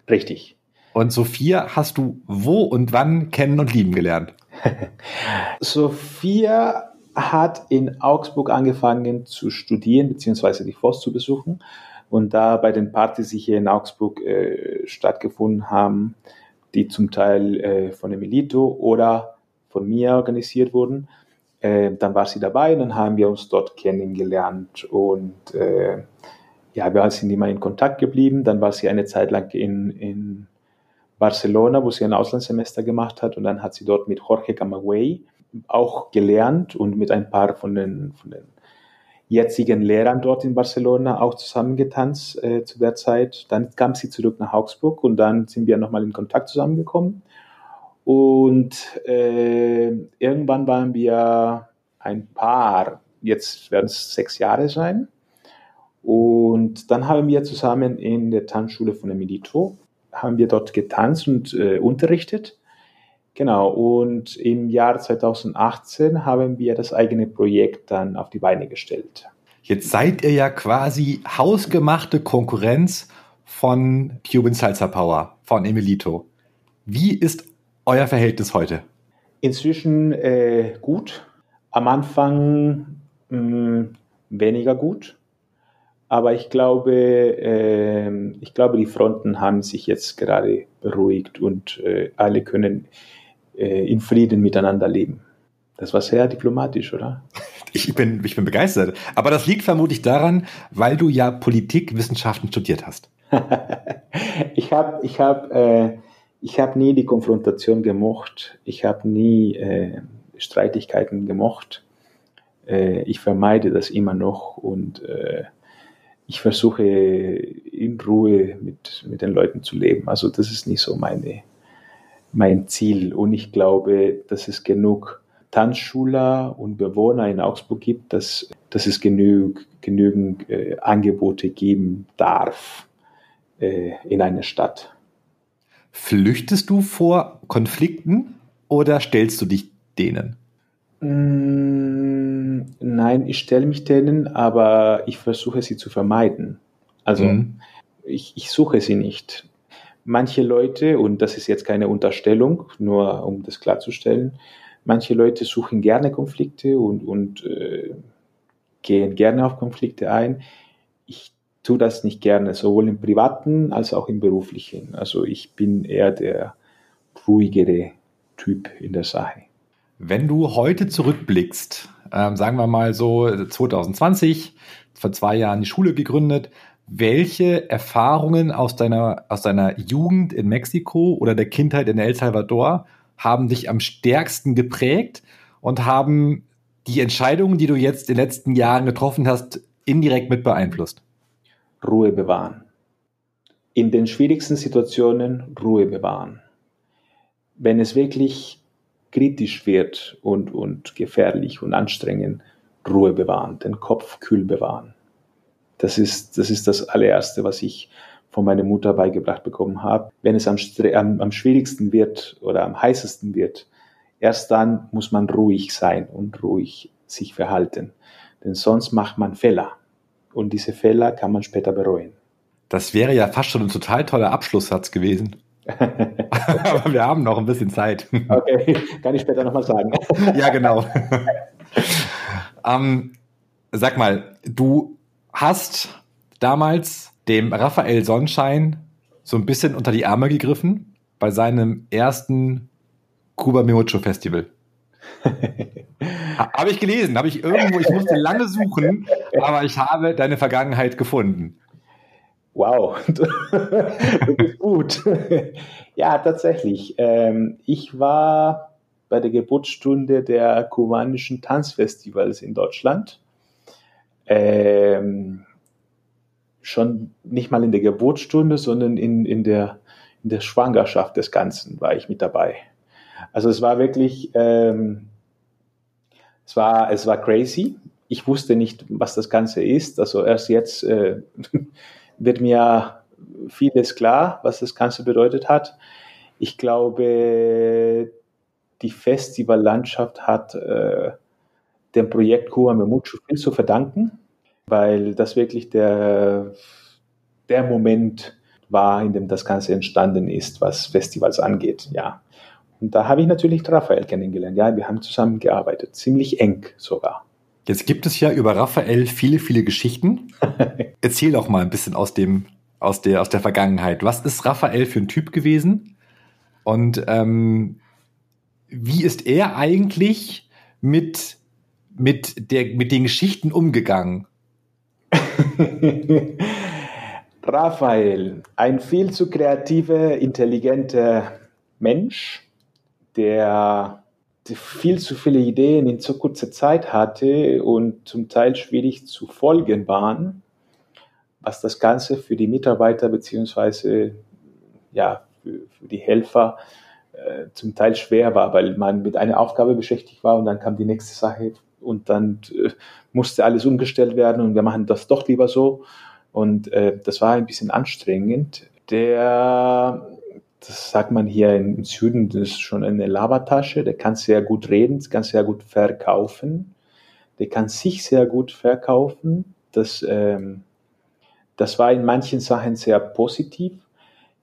Richtig. Und Sophia hast du wo und wann kennen und lieben gelernt? Sophia hat in Augsburg angefangen zu studieren, beziehungsweise die Forst zu besuchen. Und da bei den Partys, die hier in Augsburg äh, stattgefunden haben, die zum Teil äh, von Emilito oder von mir organisiert wurden. Äh, dann war sie dabei und dann haben wir uns dort kennengelernt und äh, ja, wir sind immer in Kontakt geblieben. Dann war sie eine Zeit lang in, in Barcelona, wo sie ein Auslandssemester gemacht hat und dann hat sie dort mit Jorge Camagüey auch gelernt und mit ein paar von den, von den jetzigen Lehrern dort in Barcelona auch zusammengetanzt äh, zu der Zeit. Dann kam sie zurück nach Augsburg und dann sind wir nochmal in Kontakt zusammengekommen. Und äh, irgendwann waren wir ein Paar, jetzt werden es sechs Jahre sein. Und dann haben wir zusammen in der Tanzschule von Emilito, haben wir dort getanzt und äh, unterrichtet. Genau, und im Jahr 2018 haben wir das eigene Projekt dann auf die Beine gestellt. Jetzt seid ihr ja quasi hausgemachte Konkurrenz von Cuban Salsa Power, von Emilito. Wie ist euer Verhältnis heute? Inzwischen äh, gut. Am Anfang mh, mm, weniger gut. Aber ich glaube, äh, ich glaube, die Fronten haben sich jetzt gerade beruhigt und äh, alle können äh, in Frieden miteinander leben. Das war sehr diplomatisch, oder? Ich bin, ich bin begeistert. Aber das liegt vermutlich daran, weil du ja Politikwissenschaften studiert hast. ich habe ich hab, äh, ich habe nie die Konfrontation gemocht. Ich habe nie äh, Streitigkeiten gemocht. Äh, ich vermeide das immer noch und äh, ich versuche in Ruhe mit, mit den Leuten zu leben. Also das ist nicht so meine, mein Ziel. Und ich glaube, dass es genug Tanzschüler und Bewohner in Augsburg gibt, dass, dass es genug, genügend äh, Angebote geben darf äh, in einer Stadt. Flüchtest du vor Konflikten oder stellst du dich denen? Mm, nein, ich stelle mich denen, aber ich versuche sie zu vermeiden. Also mhm. ich, ich suche sie nicht. Manche Leute, und das ist jetzt keine Unterstellung, nur um das klarzustellen, manche Leute suchen gerne Konflikte und, und äh, gehen gerne auf Konflikte ein. Ich tue das nicht gerne, sowohl im privaten als auch im beruflichen. Also ich bin eher der ruhigere Typ in der Sache. Wenn du heute zurückblickst, ähm, sagen wir mal so 2020, vor zwei Jahren die Schule gegründet, welche Erfahrungen aus deiner, aus deiner Jugend in Mexiko oder der Kindheit in El Salvador haben dich am stärksten geprägt und haben die Entscheidungen, die du jetzt in den letzten Jahren getroffen hast, indirekt mit beeinflusst? Ruhe bewahren. In den schwierigsten Situationen Ruhe bewahren. Wenn es wirklich kritisch wird und, und gefährlich und anstrengend, Ruhe bewahren, den Kopf kühl bewahren. Das ist, das ist das allererste, was ich von meiner Mutter beigebracht bekommen habe. Wenn es am, am, am schwierigsten wird oder am heißesten wird, erst dann muss man ruhig sein und ruhig sich verhalten. Denn sonst macht man Fehler. Und diese Fehler kann man später bereuen. Das wäre ja fast schon ein total toller Abschlusssatz gewesen. Aber wir haben noch ein bisschen Zeit. Okay, kann ich später nochmal sagen. ja, genau. ähm, sag mal, du hast damals dem Raphael Sonnenschein so ein bisschen unter die Arme gegriffen bei seinem ersten Cuba Miocho Festival. habe ich gelesen, habe ich irgendwo, ich musste lange suchen, aber ich habe deine Vergangenheit gefunden. Wow, du bist gut. ja, tatsächlich. Ähm, ich war bei der Geburtsstunde der kubanischen Tanzfestivals in Deutschland. Ähm, schon nicht mal in der Geburtsstunde, sondern in, in, der, in der Schwangerschaft des Ganzen war ich mit dabei. Also es war wirklich, ähm, es war, es war crazy. Ich wusste nicht, was das Ganze ist. Also erst jetzt äh, wird mir vieles klar, was das Ganze bedeutet hat. Ich glaube, die Festivallandschaft hat äh, dem Projekt Cuba Memucho viel zu verdanken, weil das wirklich der, der Moment war, in dem das Ganze entstanden ist, was Festivals angeht. Ja. Und da habe ich natürlich Raphael kennengelernt. Ja, wir haben zusammen gearbeitet, ziemlich eng sogar. Jetzt gibt es ja über Raphael viele, viele Geschichten. Erzähl doch mal ein bisschen aus dem, aus der, aus der Vergangenheit. Was ist Raphael für ein Typ gewesen? Und ähm, wie ist er eigentlich mit, mit, der, mit den Geschichten umgegangen? Raphael, ein viel zu kreativer, intelligenter Mensch, der viel zu viele Ideen in zu kurzer Zeit hatte und zum Teil schwierig zu folgen waren, was das Ganze für die Mitarbeiter beziehungsweise ja, für, für die Helfer äh, zum Teil schwer war, weil man mit einer Aufgabe beschäftigt war und dann kam die nächste Sache und dann äh, musste alles umgestellt werden und wir machen das doch lieber so. Und äh, das war ein bisschen anstrengend. Der das sagt man hier im Süden, das ist schon eine Labertasche, der kann sehr gut reden, kann sehr gut verkaufen, der kann sich sehr gut verkaufen. Das, ähm, das war in manchen Sachen sehr positiv.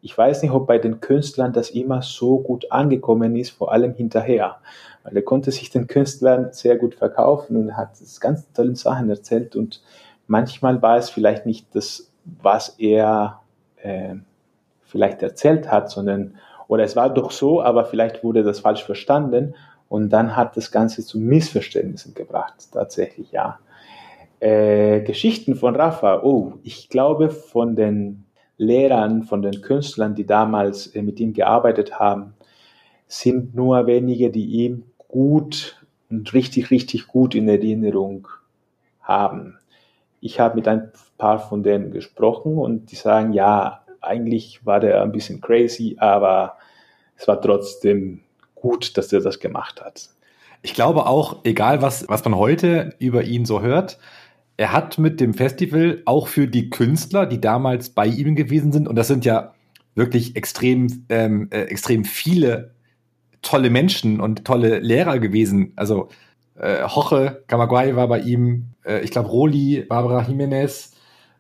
Ich weiß nicht, ob bei den Künstlern das immer so gut angekommen ist, vor allem hinterher. Weil er konnte sich den Künstlern sehr gut verkaufen und hat ganz tolle Sachen erzählt und manchmal war es vielleicht nicht das, was er äh, vielleicht erzählt hat, sondern, oder es war doch so, aber vielleicht wurde das falsch verstanden und dann hat das Ganze zu Missverständnissen gebracht, tatsächlich, ja. Äh, Geschichten von Rafa, oh, ich glaube von den Lehrern, von den Künstlern, die damals äh, mit ihm gearbeitet haben, sind nur wenige, die ihm gut und richtig, richtig gut in Erinnerung haben. Ich habe mit ein paar von denen gesprochen und die sagen, ja, eigentlich war der ein bisschen crazy, aber es war trotzdem gut, dass er das gemacht hat. Ich glaube auch, egal was, was man heute über ihn so hört, er hat mit dem Festival auch für die Künstler, die damals bei ihm gewesen sind, und das sind ja wirklich extrem, ähm, äh, extrem viele tolle Menschen und tolle Lehrer gewesen. Also äh, Hoche Kamagwai war bei ihm, äh, ich glaube Roli, Barbara Jimenez,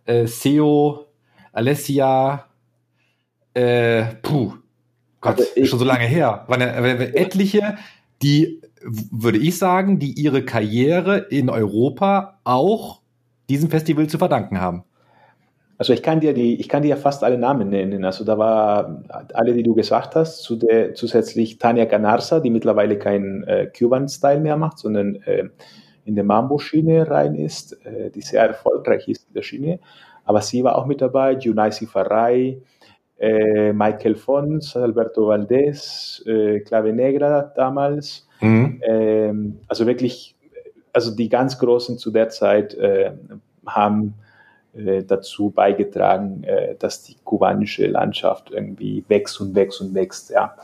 äh, Seo, Alessia, äh, puh, Gott, also schon so lange her. Waren ja, etliche, die, würde ich sagen, die ihre Karriere in Europa auch diesem Festival zu verdanken haben. Also ich kann dir die, ich kann dir fast alle Namen nennen. Also da war alle, die du gesagt hast, zu der, zusätzlich Tania Ganarsa, die mittlerweile keinen äh, Cuban-Style mehr macht, sondern äh, in der Mambo-Schiene rein ist, äh, die sehr erfolgreich ist in der Schiene. aber sie war auch mit dabei, Junaisi Farray, äh, Michael Fons, Alberto Valdés, äh, Clave Negra damals. Mhm. Ähm, also wirklich, also die ganz Großen zu der Zeit äh, haben äh, dazu beigetragen, äh, dass die kubanische Landschaft irgendwie wächst und wächst und wächst. Ja.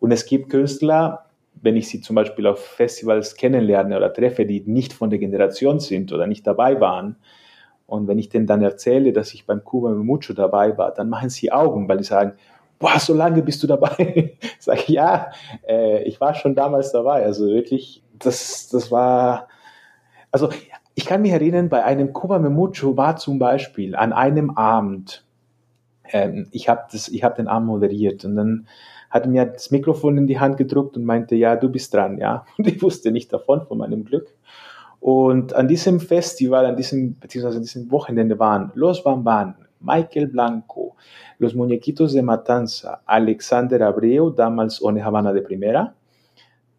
Und es gibt Künstler, wenn ich sie zum Beispiel auf Festivals kennenlerne oder treffe, die nicht von der Generation sind oder nicht dabei waren, und wenn ich denen dann erzähle, dass ich beim Cuba Mucho dabei war, dann machen sie Augen, weil die sagen, boah, so lange bist du dabei. Sag ich, ja, äh, ich war schon damals dabei. Also wirklich, das, das war, also ich kann mich erinnern, bei einem Cuba Mucho war zum Beispiel an einem Abend, ähm, ich habe hab den Abend moderiert und dann hat mir das Mikrofon in die Hand gedruckt und meinte, ja, du bist dran, ja. Und ich wusste nicht davon, von meinem Glück. Und an diesem Festival, an diesem, beziehungsweise an diesem Wochenende waren Los Bamban, Michael Blanco, Los Muñequitos de Matanza, Alexander Abreu, damals ohne Havana de Primera,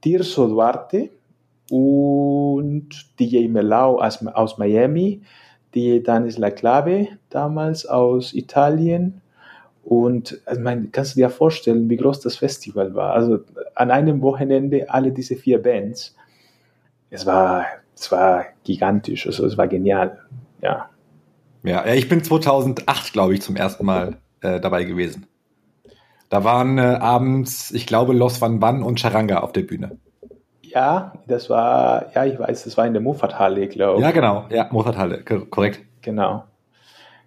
Tirso Duarte und DJ Melau aus, aus Miami, DJ Danis La Clave, damals aus Italien. Und also mein, kannst du dir vorstellen, wie groß das Festival war? Also an einem Wochenende alle diese vier Bands. Es war es war gigantisch, also es war genial, ja. Ja, ich bin 2008, glaube ich, zum ersten Mal äh, dabei gewesen. Da waren äh, abends, ich glaube, Los Van Ban und Charanga auf der Bühne. Ja, das war, ja, ich weiß, das war in der Moffathalle, glaube ich. Ja, genau, ja, Moffathalle, korrekt. Genau.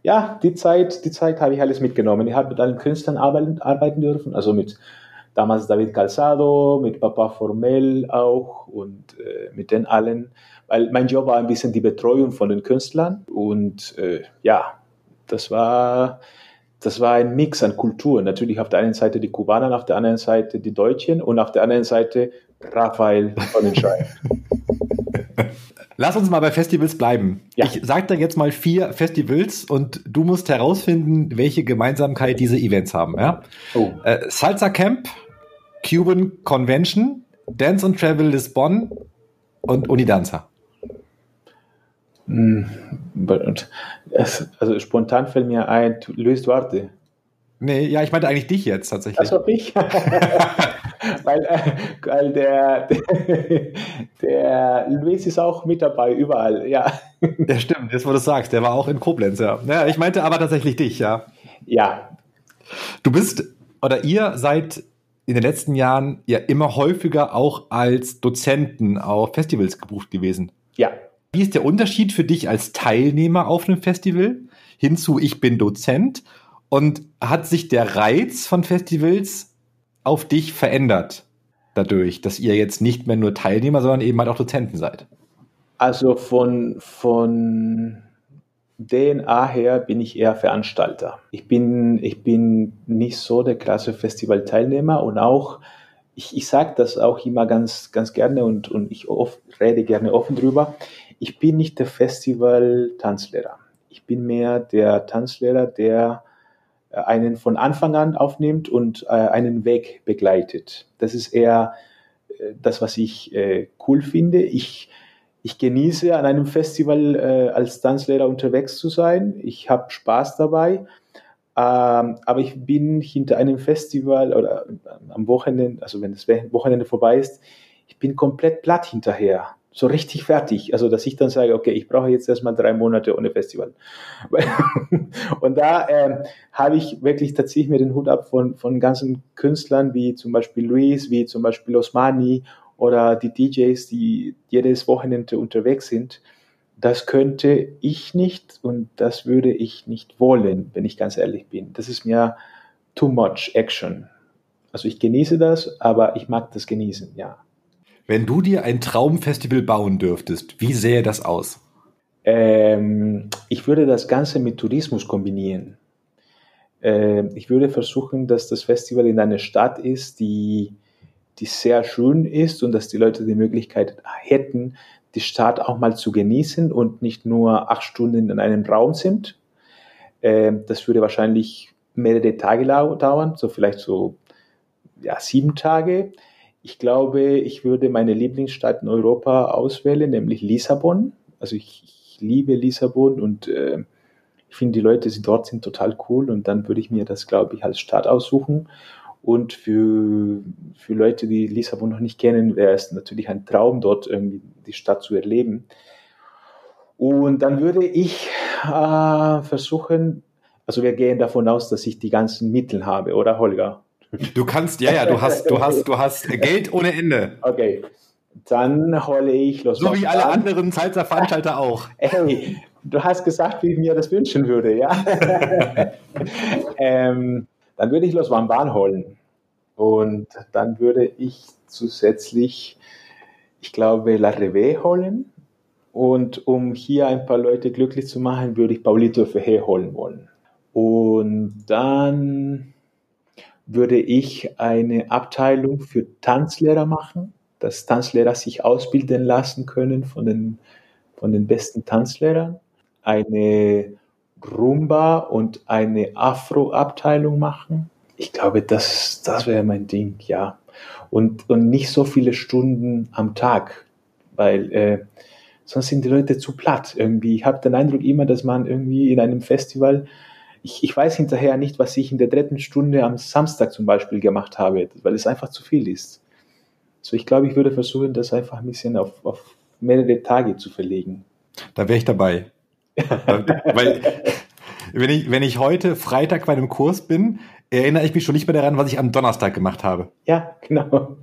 Ja, die Zeit, die Zeit habe ich alles mitgenommen. Ich habe mit allen Künstlern arbeiten, arbeiten dürfen, also mit damals David Calzado, mit Papa Formel auch und äh, mit den allen weil mein Job war ein bisschen die Betreuung von den Künstlern und äh, ja, das war, das war ein Mix an Kulturen. Natürlich auf der einen Seite die Kubaner, auf der anderen Seite die Deutschen und auf der anderen Seite Raphael von den Schein. Lass uns mal bei Festivals bleiben. Ja. Ich sage da jetzt mal vier Festivals und du musst herausfinden, welche Gemeinsamkeit diese Events haben. Ja? Oh. Äh, Salsa Camp, Cuban Convention, Dance and Travel Lisbon und Unidanza. Hm, also spontan fällt mir ein, Luis Duarte. Nee, ja, ich meinte eigentlich dich jetzt tatsächlich. Also ich. weil, äh, weil der, der Luis ist auch mit dabei, überall, ja. Ja, stimmt, jetzt wo du sagst, der war auch in Koblenz, ja. Ja, ich meinte aber tatsächlich dich, ja. Ja. Du bist, oder ihr seid in den letzten Jahren ja immer häufiger auch als Dozenten auf Festivals gebucht gewesen. Ja, wie ist der Unterschied für dich als Teilnehmer auf einem Festival hinzu, ich bin Dozent? Und hat sich der Reiz von Festivals auf dich verändert dadurch, dass ihr jetzt nicht mehr nur Teilnehmer, sondern eben halt auch Dozenten seid? Also von, von DNA her bin ich eher Veranstalter. Ich bin, ich bin nicht so der klasse Festivalteilnehmer und auch, ich, ich sage das auch immer ganz, ganz gerne und, und ich oft, rede gerne offen drüber ich bin nicht der Festival-Tanzlehrer. Ich bin mehr der Tanzlehrer, der einen von Anfang an aufnimmt und äh, einen Weg begleitet. Das ist eher äh, das, was ich cool finde. Ich, ich genieße an einem Festival als Tanzlehrer unterwegs zu sein. Ich habe Spaß dabei. Ähm, aber ich bin hinter einem Festival oder am Wochenende, also wenn das Wochenende vorbei ist, ich bin komplett platt hinterher so richtig fertig. Also, dass ich dann sage, okay, ich brauche jetzt erstmal drei Monate ohne Festival. und da äh, habe ich wirklich tatsächlich mir den Hut ab von, von ganzen Künstlern, wie zum Beispiel Luis, wie zum Beispiel Osmani oder die DJs, die jedes Wochenende unterwegs sind. Das könnte ich nicht und das würde ich nicht wollen, wenn ich ganz ehrlich bin. Das ist mir too much action. Also ich genieße das, aber ich mag das genießen, ja. Wenn du dir ein Traumfestival bauen dürftest, wie sähe das aus? Ähm, ich würde das Ganze mit Tourismus kombinieren. Ähm, ich würde versuchen, dass das Festival in einer Stadt ist, die, die sehr schön ist und dass die Leute die Möglichkeit hätten, die Stadt auch mal zu genießen und nicht nur acht Stunden in einem Raum sind. Ähm, das würde wahrscheinlich mehrere Tage dauern, so vielleicht so ja, sieben Tage. Ich glaube, ich würde meine Lieblingsstadt in Europa auswählen, nämlich Lissabon. Also ich, ich liebe Lissabon und äh, Ich finde, die Leute, die dort sind, total cool und dann würde ich mir das, glaube ich, als Stadt aussuchen. Und für, für Leute, die Lissabon noch nicht kennen, wäre es natürlich ein Traum, dort irgendwie die Stadt zu erleben. Und dann würde ich äh, versuchen, also wir gehen davon aus, dass ich die ganzen Mittel habe, oder Holger? Du kannst, ja, ja, du hast, du hast, du hast Geld ohne Ende. Okay. Dann hole ich los. So wie alle an. anderen Salzer Veranstalter auch. Hey, du hast gesagt, wie ich mir das wünschen würde, ja? ähm, dann würde ich Los Wamban holen. Und dann würde ich zusätzlich, ich glaube, La Reve holen. Und um hier ein paar Leute glücklich zu machen, würde ich Paulito Fehe holen wollen. Und dann würde ich eine Abteilung für Tanzlehrer machen, dass Tanzlehrer sich ausbilden lassen können von den, von den besten Tanzlehrern. Eine Rumba und eine Afro-Abteilung machen. Ich glaube, das, das wäre mein Ding, ja. Und, und nicht so viele Stunden am Tag, weil äh, sonst sind die Leute zu platt irgendwie. Ich habe den Eindruck immer, dass man irgendwie in einem Festival, ich, ich weiß hinterher nicht, was ich in der dritten Stunde am Samstag zum Beispiel gemacht habe, weil es einfach zu viel ist. So, ich glaube, ich würde versuchen, das einfach ein bisschen auf, auf mehrere Tage zu verlegen. Da wäre ich dabei. weil, wenn ich, wenn ich heute Freitag bei einem Kurs bin, erinnere ich mich schon nicht mehr daran, was ich am Donnerstag gemacht habe. Ja, genau.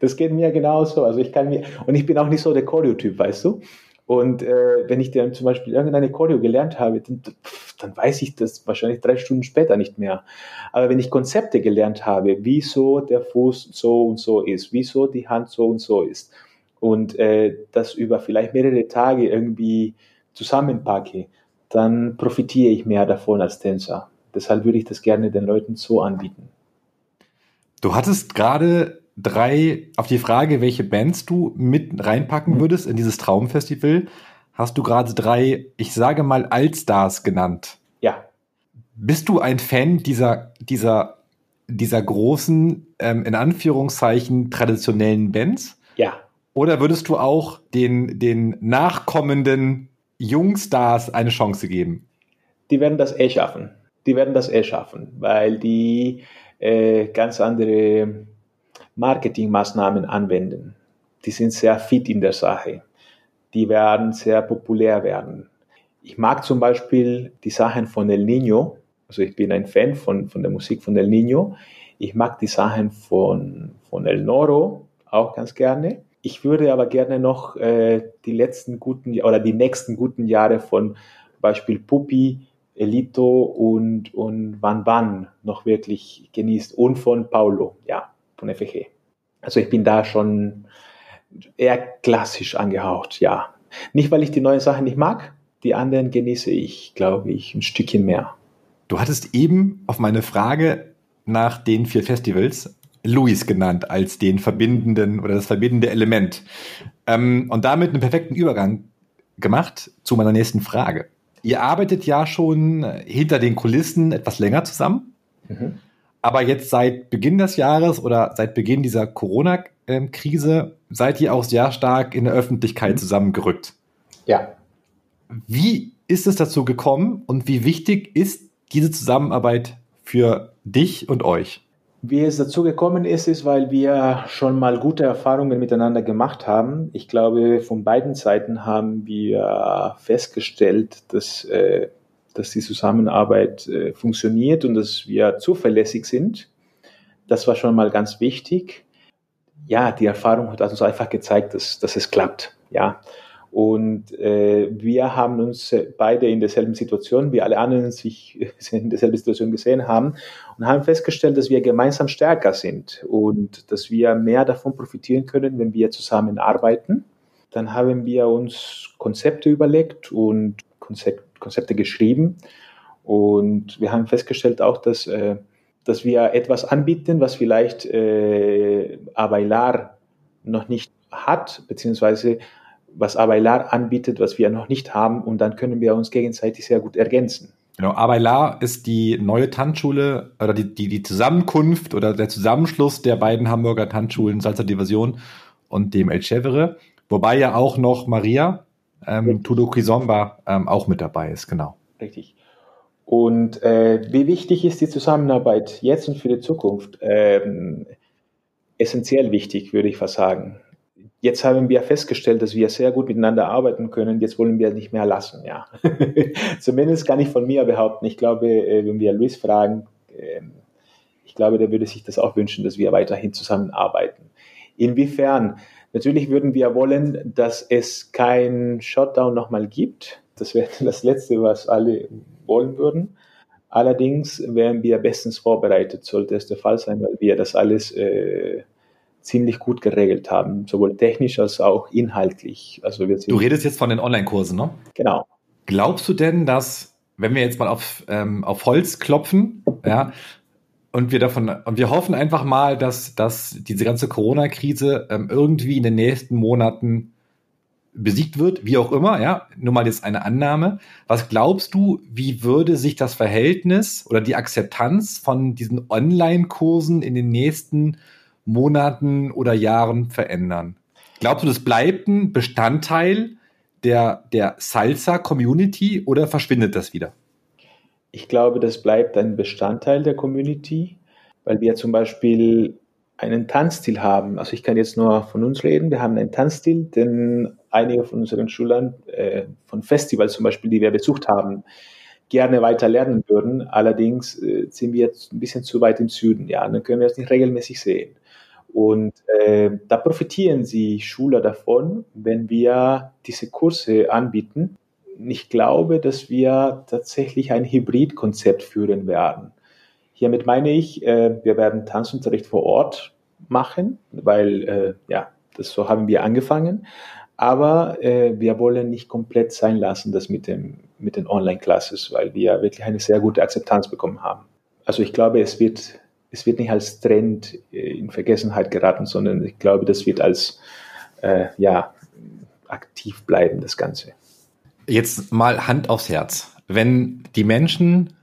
Das geht mir genauso. Also ich kann mir, und ich bin auch nicht so der Choreo-Typ, weißt du? Und äh, wenn ich dann zum Beispiel irgendeine Choreo gelernt habe, dann, dann weiß ich das wahrscheinlich drei Stunden später nicht mehr. Aber wenn ich Konzepte gelernt habe, wieso der Fuß so und so ist, wieso die Hand so und so ist, und äh, das über vielleicht mehrere Tage irgendwie zusammenpacke, dann profitiere ich mehr davon als Tänzer. Deshalb würde ich das gerne den Leuten so anbieten. Du hattest gerade drei, auf die Frage, welche Bands du mit reinpacken mhm. würdest in dieses Traumfestival, hast du gerade drei, ich sage mal, Allstars genannt. Ja. Bist du ein Fan dieser, dieser, dieser großen, ähm, in Anführungszeichen, traditionellen Bands? Ja. Oder würdest du auch den, den nachkommenden Jungstars eine Chance geben? Die werden das eh schaffen. Die werden das eh schaffen, weil die äh, ganz andere Marketingmaßnahmen anwenden. Die sind sehr fit in der Sache. Die werden sehr populär werden. Ich mag zum Beispiel die Sachen von El Nino. Also ich bin ein Fan von, von der Musik von El Nino. Ich mag die Sachen von, von El Noro auch ganz gerne. Ich würde aber gerne noch äh, die letzten guten oder die nächsten guten Jahre von Beispiel Pupi, Elito und, und Van Van noch wirklich genießt und von Paulo, ja, von FG. Also ich bin da schon eher klassisch angehaucht, ja. Nicht, weil ich die neuen Sachen nicht mag, die anderen genieße ich, glaube ich, ein Stückchen mehr. Du hattest eben auf meine Frage nach den vier Festivals Luis genannt als den verbindenden oder das verbindende Element. Ähm, und damit einen perfekten Übergang gemacht zu meiner nächsten Frage. Ihr arbeitet ja schon hinter den Kulissen etwas länger zusammen. Mhm. Aber jetzt seit Beginn des Jahres oder seit Beginn dieser Corona-Krise seid ihr auch sehr stark in der Öffentlichkeit mhm. zusammengerückt. Ja. Wie ist es dazu gekommen und wie wichtig ist diese Zusammenarbeit für dich und euch? Wie es dazu gekommen ist, ist, weil wir schon mal gute Erfahrungen miteinander gemacht haben. Ich glaube, von beiden Seiten haben wir festgestellt, dass, äh, dass die Zusammenarbeit äh, funktioniert und dass wir zuverlässig sind. Das war schon mal ganz wichtig. Ja, die Erfahrung hat uns einfach gezeigt, dass, dass es klappt. Ja, und äh, wir haben uns beide in derselben Situation, wie alle anderen sich in derselben Situation gesehen haben und haben festgestellt, dass wir gemeinsam stärker sind und dass wir mehr davon profitieren können, wenn wir zusammenarbeiten. Dann haben wir uns Konzepte überlegt und Konzept, Konzepte geschrieben. Und wir haben festgestellt auch, dass, äh, dass wir etwas anbieten, was vielleicht äh, Availar noch nicht hat, beziehungsweise was Availar anbietet, was wir noch nicht haben. Und dann können wir uns gegenseitig sehr gut ergänzen. Genau, Availar ist die neue Tanzschule oder die, die, die Zusammenkunft oder der Zusammenschluss der beiden Hamburger Tanzschulen Salsa Diversion und dem El Chevere, wobei ja auch noch Maria ähm, Tudo Kizomba ähm, auch mit dabei ist, genau. Richtig. Und äh, wie wichtig ist die Zusammenarbeit jetzt und für die Zukunft? Ähm, essentiell wichtig, würde ich fast sagen. Jetzt haben wir festgestellt, dass wir sehr gut miteinander arbeiten können. Jetzt wollen wir nicht mehr lassen, ja. Zumindest kann ich von mir behaupten. Ich glaube, äh, wenn wir Luis fragen, ähm, ich glaube, der würde sich das auch wünschen, dass wir weiterhin zusammenarbeiten. Inwiefern? Natürlich würden wir wollen, dass es kein Shutdown nochmal gibt. Das wäre das Letzte, was alle wollen würden. Allerdings wären wir bestens vorbereitet, sollte es der Fall sein, weil wir das alles äh, ziemlich gut geregelt haben, sowohl technisch als auch inhaltlich. Also wir du redest jetzt von den Online-Kursen, ne? Genau. Glaubst du denn, dass, wenn wir jetzt mal auf, ähm, auf Holz klopfen, ja, und wir davon, und wir hoffen einfach mal, dass, dass diese ganze Corona-Krise ähm, irgendwie in den nächsten Monaten besiegt wird, wie auch immer, ja, nur mal jetzt eine Annahme. Was glaubst du, wie würde sich das Verhältnis oder die Akzeptanz von diesen Online-Kursen in den nächsten Monaten oder Jahren verändern? Glaubst du, das bleibt ein Bestandteil der, der Salsa-Community oder verschwindet das wieder? Ich glaube, das bleibt ein Bestandteil der Community, weil wir zum Beispiel einen Tanzstil haben. Also ich kann jetzt nur von uns reden. Wir haben einen Tanzstil, den einige von unseren Schülern äh, von Festivals zum Beispiel, die wir besucht haben, gerne weiter lernen würden. Allerdings äh, sind wir jetzt ein bisschen zu weit im Süden. Ja, dann können wir es nicht regelmäßig sehen. Und äh, da profitieren die Schüler davon, wenn wir diese Kurse anbieten. Ich glaube, dass wir tatsächlich ein Hybridkonzept führen werden. Hiermit meine ich, äh, wir werden Tanzunterricht vor Ort machen, weil äh, ja, das so haben wir angefangen. Aber äh, wir wollen nicht komplett sein lassen, das mit, dem, mit den Online-Classes, weil wir wirklich eine sehr gute Akzeptanz bekommen haben. Also ich glaube, es wird, es wird nicht als Trend äh, in Vergessenheit geraten, sondern ich glaube, das wird als äh, ja, aktiv bleiben, das Ganze. Jetzt mal Hand aufs Herz. Wenn die Menschen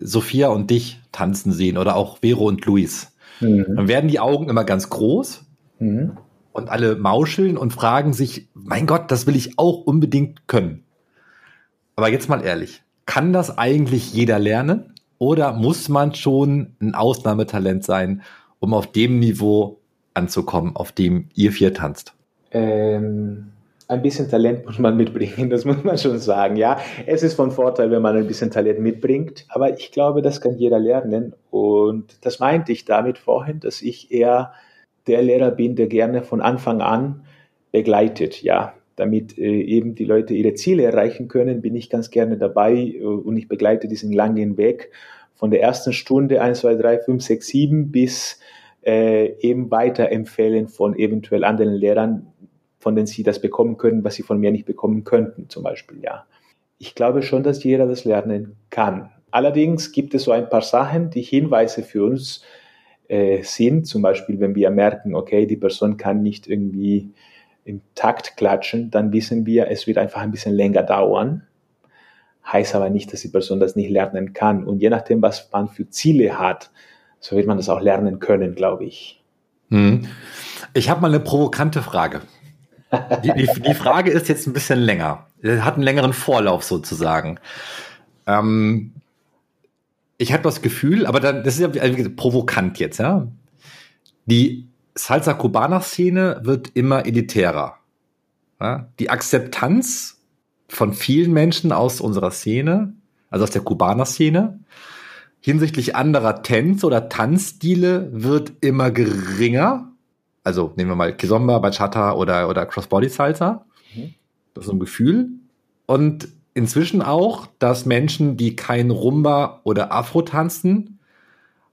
Sophia und dich tanzen sehen oder auch Vero und Luis, mhm. dann werden die Augen immer ganz groß mhm. und alle mauscheln und fragen sich, mein Gott, das will ich auch unbedingt können. Aber jetzt mal ehrlich, kann das eigentlich jeder lernen oder muss man schon ein Ausnahmetalent sein, um auf dem Niveau anzukommen, auf dem ihr vier tanzt? Ähm ein bisschen Talent muss man mitbringen, das muss man schon sagen. Ja, es ist von Vorteil, wenn man ein bisschen Talent mitbringt, aber ich glaube, das kann jeder lernen. Und das meinte ich damit vorhin, dass ich eher der Lehrer bin, der gerne von Anfang an begleitet. Ja, damit äh, eben die Leute ihre Ziele erreichen können, bin ich ganz gerne dabei äh, und ich begleite diesen langen Weg von der ersten Stunde 1, 2, 3, 5, 6, 7 bis äh, eben weiterempfehlen von eventuell anderen Lehrern, von denen sie das bekommen können, was sie von mir nicht bekommen könnten, zum Beispiel, ja. Ich glaube schon, dass jeder das lernen kann. Allerdings gibt es so ein paar Sachen, die Hinweise für uns äh, sind, zum Beispiel, wenn wir merken, okay, die Person kann nicht irgendwie im Takt klatschen, dann wissen wir, es wird einfach ein bisschen länger dauern. Heißt aber nicht, dass die Person das nicht lernen kann. Und je nachdem, was man für Ziele hat, so wird man das auch lernen können, glaube ich. Hm. Ich habe mal eine provokante Frage. Die, die, die, Frage ist jetzt ein bisschen länger. Hat einen längeren Vorlauf sozusagen. Ähm, ich habe das Gefühl, aber dann, das ist ja also provokant jetzt, ja. Die Salsa Cubana Szene wird immer elitärer. Ja? Die Akzeptanz von vielen Menschen aus unserer Szene, also aus der Kubaner Szene, hinsichtlich anderer Tänze oder Tanzstile wird immer geringer also nehmen wir mal Kizomba, Bachata oder, oder Crossbody Salsa. Mhm. Das ist so ein Gefühl. Und inzwischen auch, dass Menschen, die kein Rumba oder Afro tanzen,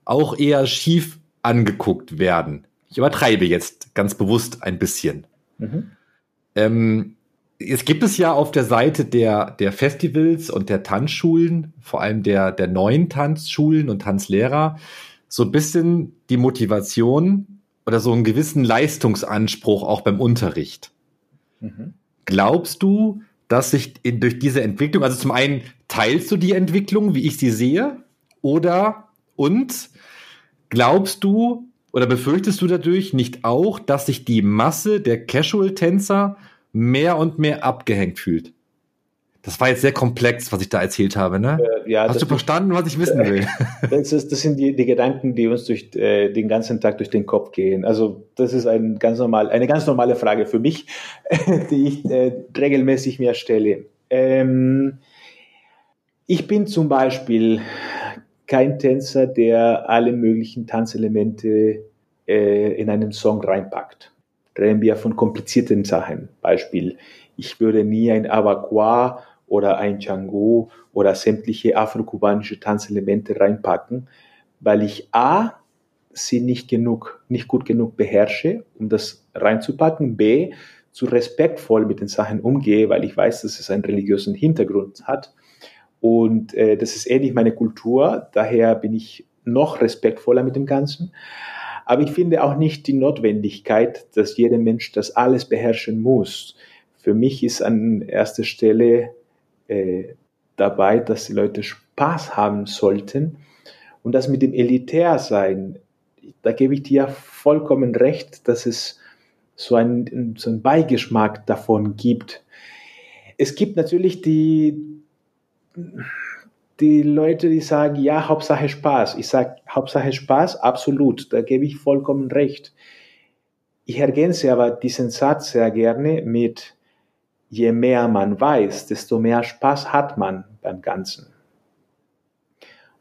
auch eher schief angeguckt werden. Ich übertreibe jetzt ganz bewusst ein bisschen. Mhm. Ähm, es gibt es ja auf der Seite der, der Festivals und der Tanzschulen, vor allem der, der neuen Tanzschulen und Tanzlehrer, so ein bisschen die Motivation, oder so einen gewissen Leistungsanspruch auch beim Unterricht. Mhm. Glaubst du, dass sich in, durch diese Entwicklung, also zum einen teilst du die Entwicklung, wie ich sie sehe, oder und glaubst du oder befürchtest du dadurch nicht auch, dass sich die Masse der Casual-Tänzer mehr und mehr abgehängt fühlt? Das war jetzt sehr komplex, was ich da erzählt habe, ne? Äh, ja, Hast du verstanden, was ich wissen will? Das, ist, das sind die, die, Gedanken, die uns durch äh, den ganzen Tag durch den Kopf gehen. Also das ist ein ganz normal, eine ganz normale Frage für mich, die ich äh, regelmäßig mir stelle. Ähm, ich bin zum Beispiel kein Tänzer, der alle möglichen Tanzelemente äh, in einen Song reinpackt. Reden wir von komplizierten Sachen. Beispiel, ich würde nie ein Abaqua oder ein Django oder sämtliche afrokubanische Tanzelemente reinpacken, weil ich A, sie nicht genug, nicht gut genug beherrsche, um das reinzupacken, B, zu respektvoll mit den Sachen umgehe, weil ich weiß, dass es einen religiösen Hintergrund hat. Und äh, das ist ähnlich meine Kultur, daher bin ich noch respektvoller mit dem Ganzen. Aber ich finde auch nicht die Notwendigkeit, dass jeder Mensch das alles beherrschen muss. Für mich ist an erster Stelle äh, dabei, dass die Leute Spaß haben sollten. Und das mit dem Elitärsein, da gebe ich dir vollkommen recht, dass es so einen, so einen Beigeschmack davon gibt. Es gibt natürlich die, die Leute, die sagen, ja, Hauptsache Spaß. Ich sage, Hauptsache Spaß, absolut, da gebe ich vollkommen recht. Ich ergänze aber diesen Satz sehr gerne mit, je mehr man weiß, desto mehr Spaß hat man beim Ganzen.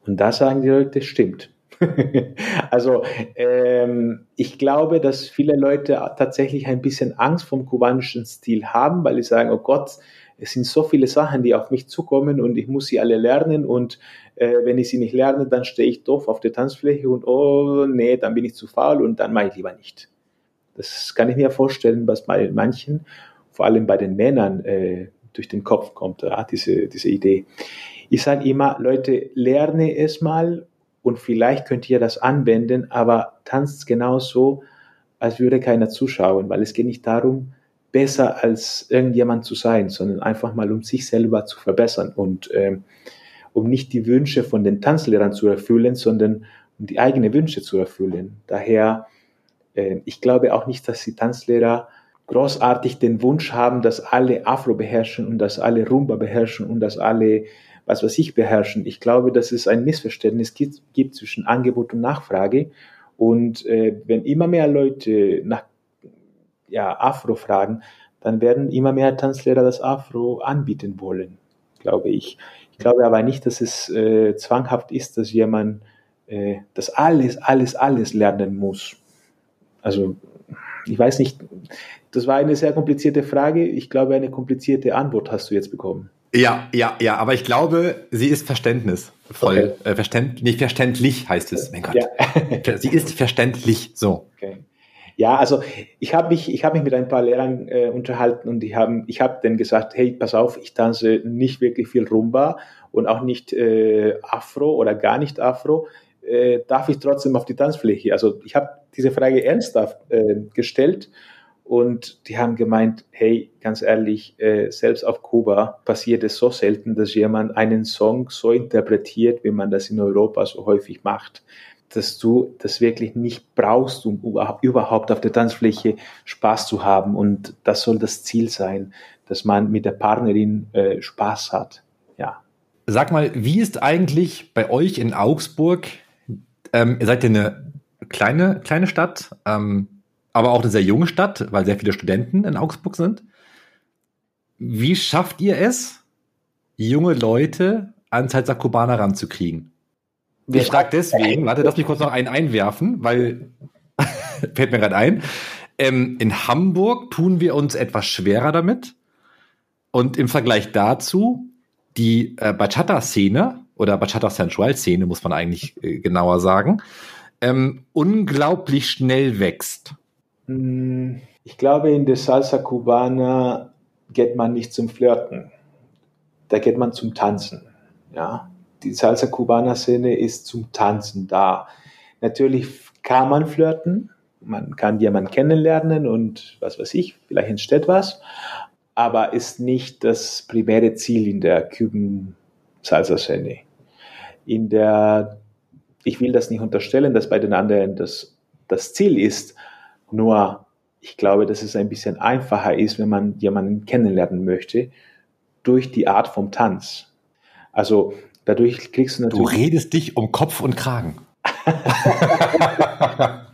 Und da sagen die Leute, stimmt. also ähm, ich glaube, dass viele Leute tatsächlich ein bisschen Angst vom kubanischen Stil haben, weil sie sagen, oh Gott, es sind so viele Sachen, die auf mich zukommen und ich muss sie alle lernen und äh, wenn ich sie nicht lerne, dann stehe ich doof auf der Tanzfläche und oh nee, dann bin ich zu faul und dann mache ich lieber nicht. Das kann ich mir vorstellen, was bei manchen vor allem bei den Männern äh, durch den Kopf kommt, ja, diese, diese Idee. Ich sage immer, Leute, lerne es mal und vielleicht könnt ihr das anwenden, aber tanzt genauso, als würde keiner zuschauen, weil es geht nicht darum, besser als irgendjemand zu sein, sondern einfach mal um sich selber zu verbessern und ähm, um nicht die Wünsche von den Tanzlehrern zu erfüllen, sondern um die eigenen Wünsche zu erfüllen. Daher, äh, ich glaube auch nicht, dass die Tanzlehrer großartig den Wunsch haben, dass alle Afro beherrschen und dass alle Rumba beherrschen und dass alle was weiß ich beherrschen. Ich glaube, dass es ein Missverständnis gibt, gibt zwischen Angebot und Nachfrage. Und äh, wenn immer mehr Leute nach ja, Afro fragen, dann werden immer mehr Tanzlehrer das Afro anbieten wollen, glaube ich. Ich glaube aber nicht, dass es äh, zwanghaft ist, dass jemand äh, das alles, alles, alles lernen muss. Also ich weiß nicht, das war eine sehr komplizierte Frage. Ich glaube, eine komplizierte Antwort hast du jetzt bekommen. Ja, ja, ja, aber ich glaube, sie ist verständnisvoll. Okay. Äh, verständ, nicht verständlich heißt es. Mein Gott. Ja. sie ist verständlich so. Okay. Ja, also ich habe mich, ich habe mich mit ein paar Lehrern äh, unterhalten und die haben, ich habe denen gesagt, hey, pass auf, ich tanze nicht wirklich viel Rumba und auch nicht äh, Afro oder gar nicht Afro. Äh, darf ich trotzdem auf die Tanzfläche? Also ich habe diese Frage ernsthaft äh, gestellt und die haben gemeint, hey, ganz ehrlich, äh, selbst auf Kuba passiert es so selten, dass jemand einen Song so interpretiert, wie man das in Europa so häufig macht, dass du das wirklich nicht brauchst, um überhaupt auf der Tanzfläche Spaß zu haben. Und das soll das Ziel sein, dass man mit der Partnerin äh, Spaß hat. Ja. Sag mal, wie ist eigentlich bei euch in Augsburg, ähm, ihr seid ja eine kleine, kleine Stadt, ähm, aber auch eine sehr junge Stadt, weil sehr viele Studenten in Augsburg sind. Wie schafft ihr es, junge Leute an Salsa Cubana ranzukriegen? Ich frage deswegen, warte, lass mich kurz noch einen einwerfen, weil fällt mir gerade ein. Ähm, in Hamburg tun wir uns etwas schwerer damit. Und im Vergleich dazu, die äh, Bachata-Szene oder Bachata-Sensual-Szene, muss man eigentlich äh, genauer sagen, ähm, unglaublich schnell wächst. Hm, ich glaube, in der Salsa Cubana geht man nicht zum Flirten. Da geht man zum Tanzen. Ja? Die Salsa Cubana Szene ist zum Tanzen da. Natürlich kann man flirten, man kann jemanden kennenlernen und was weiß ich, vielleicht entsteht was, aber ist nicht das primäre Ziel in der Cuban Salsa Szene. In der, ich will das nicht unterstellen, dass bei den anderen das, das Ziel ist, nur ich glaube, dass es ein bisschen einfacher ist, wenn man jemanden kennenlernen möchte, durch die Art vom Tanz. Also dadurch kriegst du natürlich. Du redest dich um Kopf und Kragen.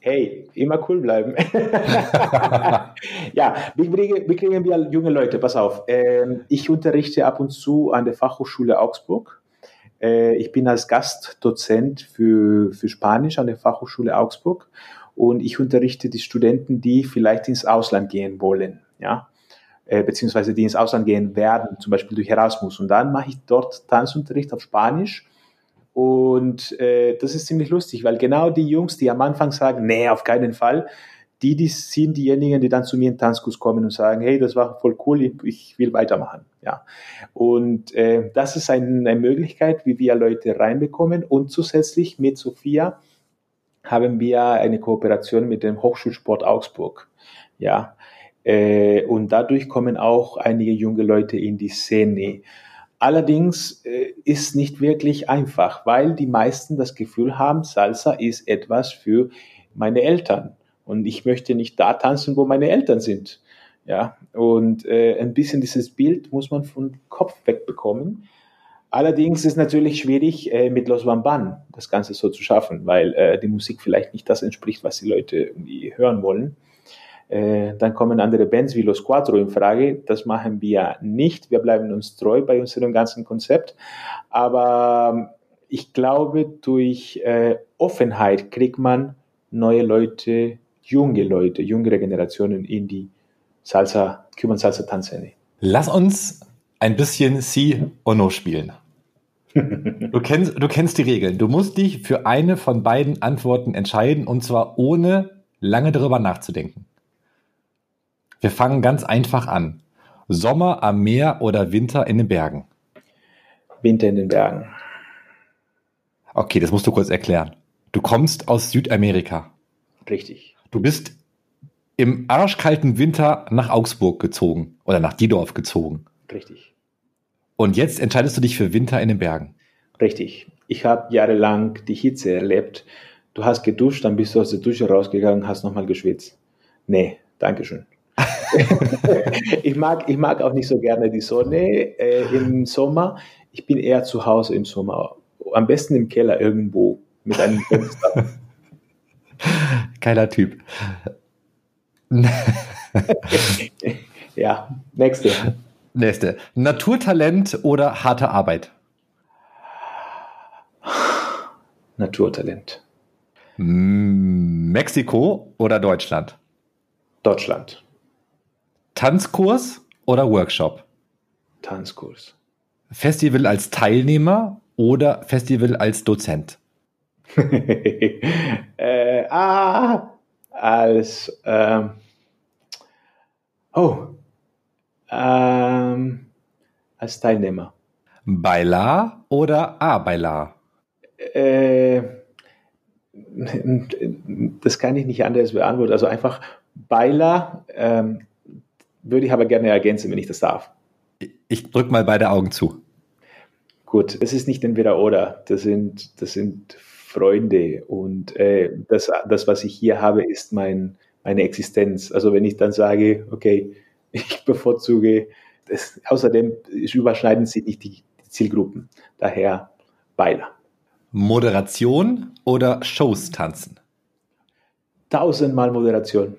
hey, immer cool bleiben. ja, wie kriegen, wie kriegen wir junge Leute? Pass auf. Ähm, ich unterrichte ab und zu an der Fachhochschule Augsburg. Äh, ich bin als Gastdozent für, für Spanisch an der Fachhochschule Augsburg und ich unterrichte die Studenten, die vielleicht ins Ausland gehen wollen. Ja, äh, beziehungsweise die ins Ausland gehen werden, zum Beispiel durch Erasmus. Und dann mache ich dort Tanzunterricht auf Spanisch. Und äh, das ist ziemlich lustig, weil genau die Jungs, die am Anfang sagen, nee, auf keinen Fall, die, die sind diejenigen, die dann zu mir in Tanzkurs kommen und sagen, hey, das war voll cool, ich, will weitermachen. Ja. Und äh, das ist ein, eine Möglichkeit, wie wir Leute reinbekommen. Und zusätzlich mit Sophia haben wir eine Kooperation mit dem Hochschulsport Augsburg. Ja, äh, und dadurch kommen auch einige junge Leute in die Szene. Allerdings äh, ist nicht wirklich einfach, weil die meisten das Gefühl haben, Salsa ist etwas für meine Eltern. Und ich möchte nicht da tanzen, wo meine Eltern sind. Ja, und äh, ein bisschen dieses Bild muss man vom Kopf wegbekommen. Allerdings ist natürlich schwierig, äh, mit Los Bamban das Ganze so zu schaffen, weil äh, die Musik vielleicht nicht das entspricht, was die Leute irgendwie hören wollen. Äh, dann kommen andere Bands wie Los Cuatro in Frage. Das machen wir nicht. Wir bleiben uns treu bei unserem ganzen Konzept. Aber ähm, ich glaube, durch äh, Offenheit kriegt man neue Leute, junge Leute, jüngere Generationen in die Salsa, Cuban Salsa Tanzszene. Lass uns ein bisschen Si o No spielen. Du kennst, du kennst die Regeln. Du musst dich für eine von beiden Antworten entscheiden und zwar ohne lange darüber nachzudenken. Wir fangen ganz einfach an. Sommer am Meer oder Winter in den Bergen? Winter in den Bergen. Okay, das musst du kurz erklären. Du kommst aus Südamerika. Richtig. Du bist im arschkalten Winter nach Augsburg gezogen oder nach Diedorf gezogen. Richtig. Und jetzt entscheidest du dich für Winter in den Bergen. Richtig. Ich habe jahrelang die Hitze erlebt. Du hast geduscht, dann bist du aus der Dusche rausgegangen, hast nochmal geschwitzt. Nee, Dankeschön. ich, mag, ich mag auch nicht so gerne die Sonne äh, im Sommer. Ich bin eher zu Hause im Sommer. Am besten im Keller irgendwo mit einem Fenster. Geiler Typ. ja, nächste. Nächste. Naturtalent oder harte Arbeit? Naturtalent. Mexiko oder Deutschland? Deutschland. Tanzkurs oder Workshop? Tanzkurs. Festival als Teilnehmer oder Festival als Dozent? äh, ah, als ähm, oh, ähm, als Teilnehmer. Bailar oder A Bailar? Äh, das kann ich nicht anders beantworten. Also einfach Beiler ähm, würde ich aber gerne ergänzen, wenn ich das darf. Ich drücke mal beide Augen zu. Gut, das ist nicht entweder oder. Das sind, das sind Freunde und äh, das, das, was ich hier habe, ist mein, meine Existenz. Also wenn ich dann sage, okay, ich bevorzuge, das, außerdem überschneiden sich nicht die, Zielgruppen. Daher Beiler. Moderation oder Shows tanzen? Tausendmal Moderation.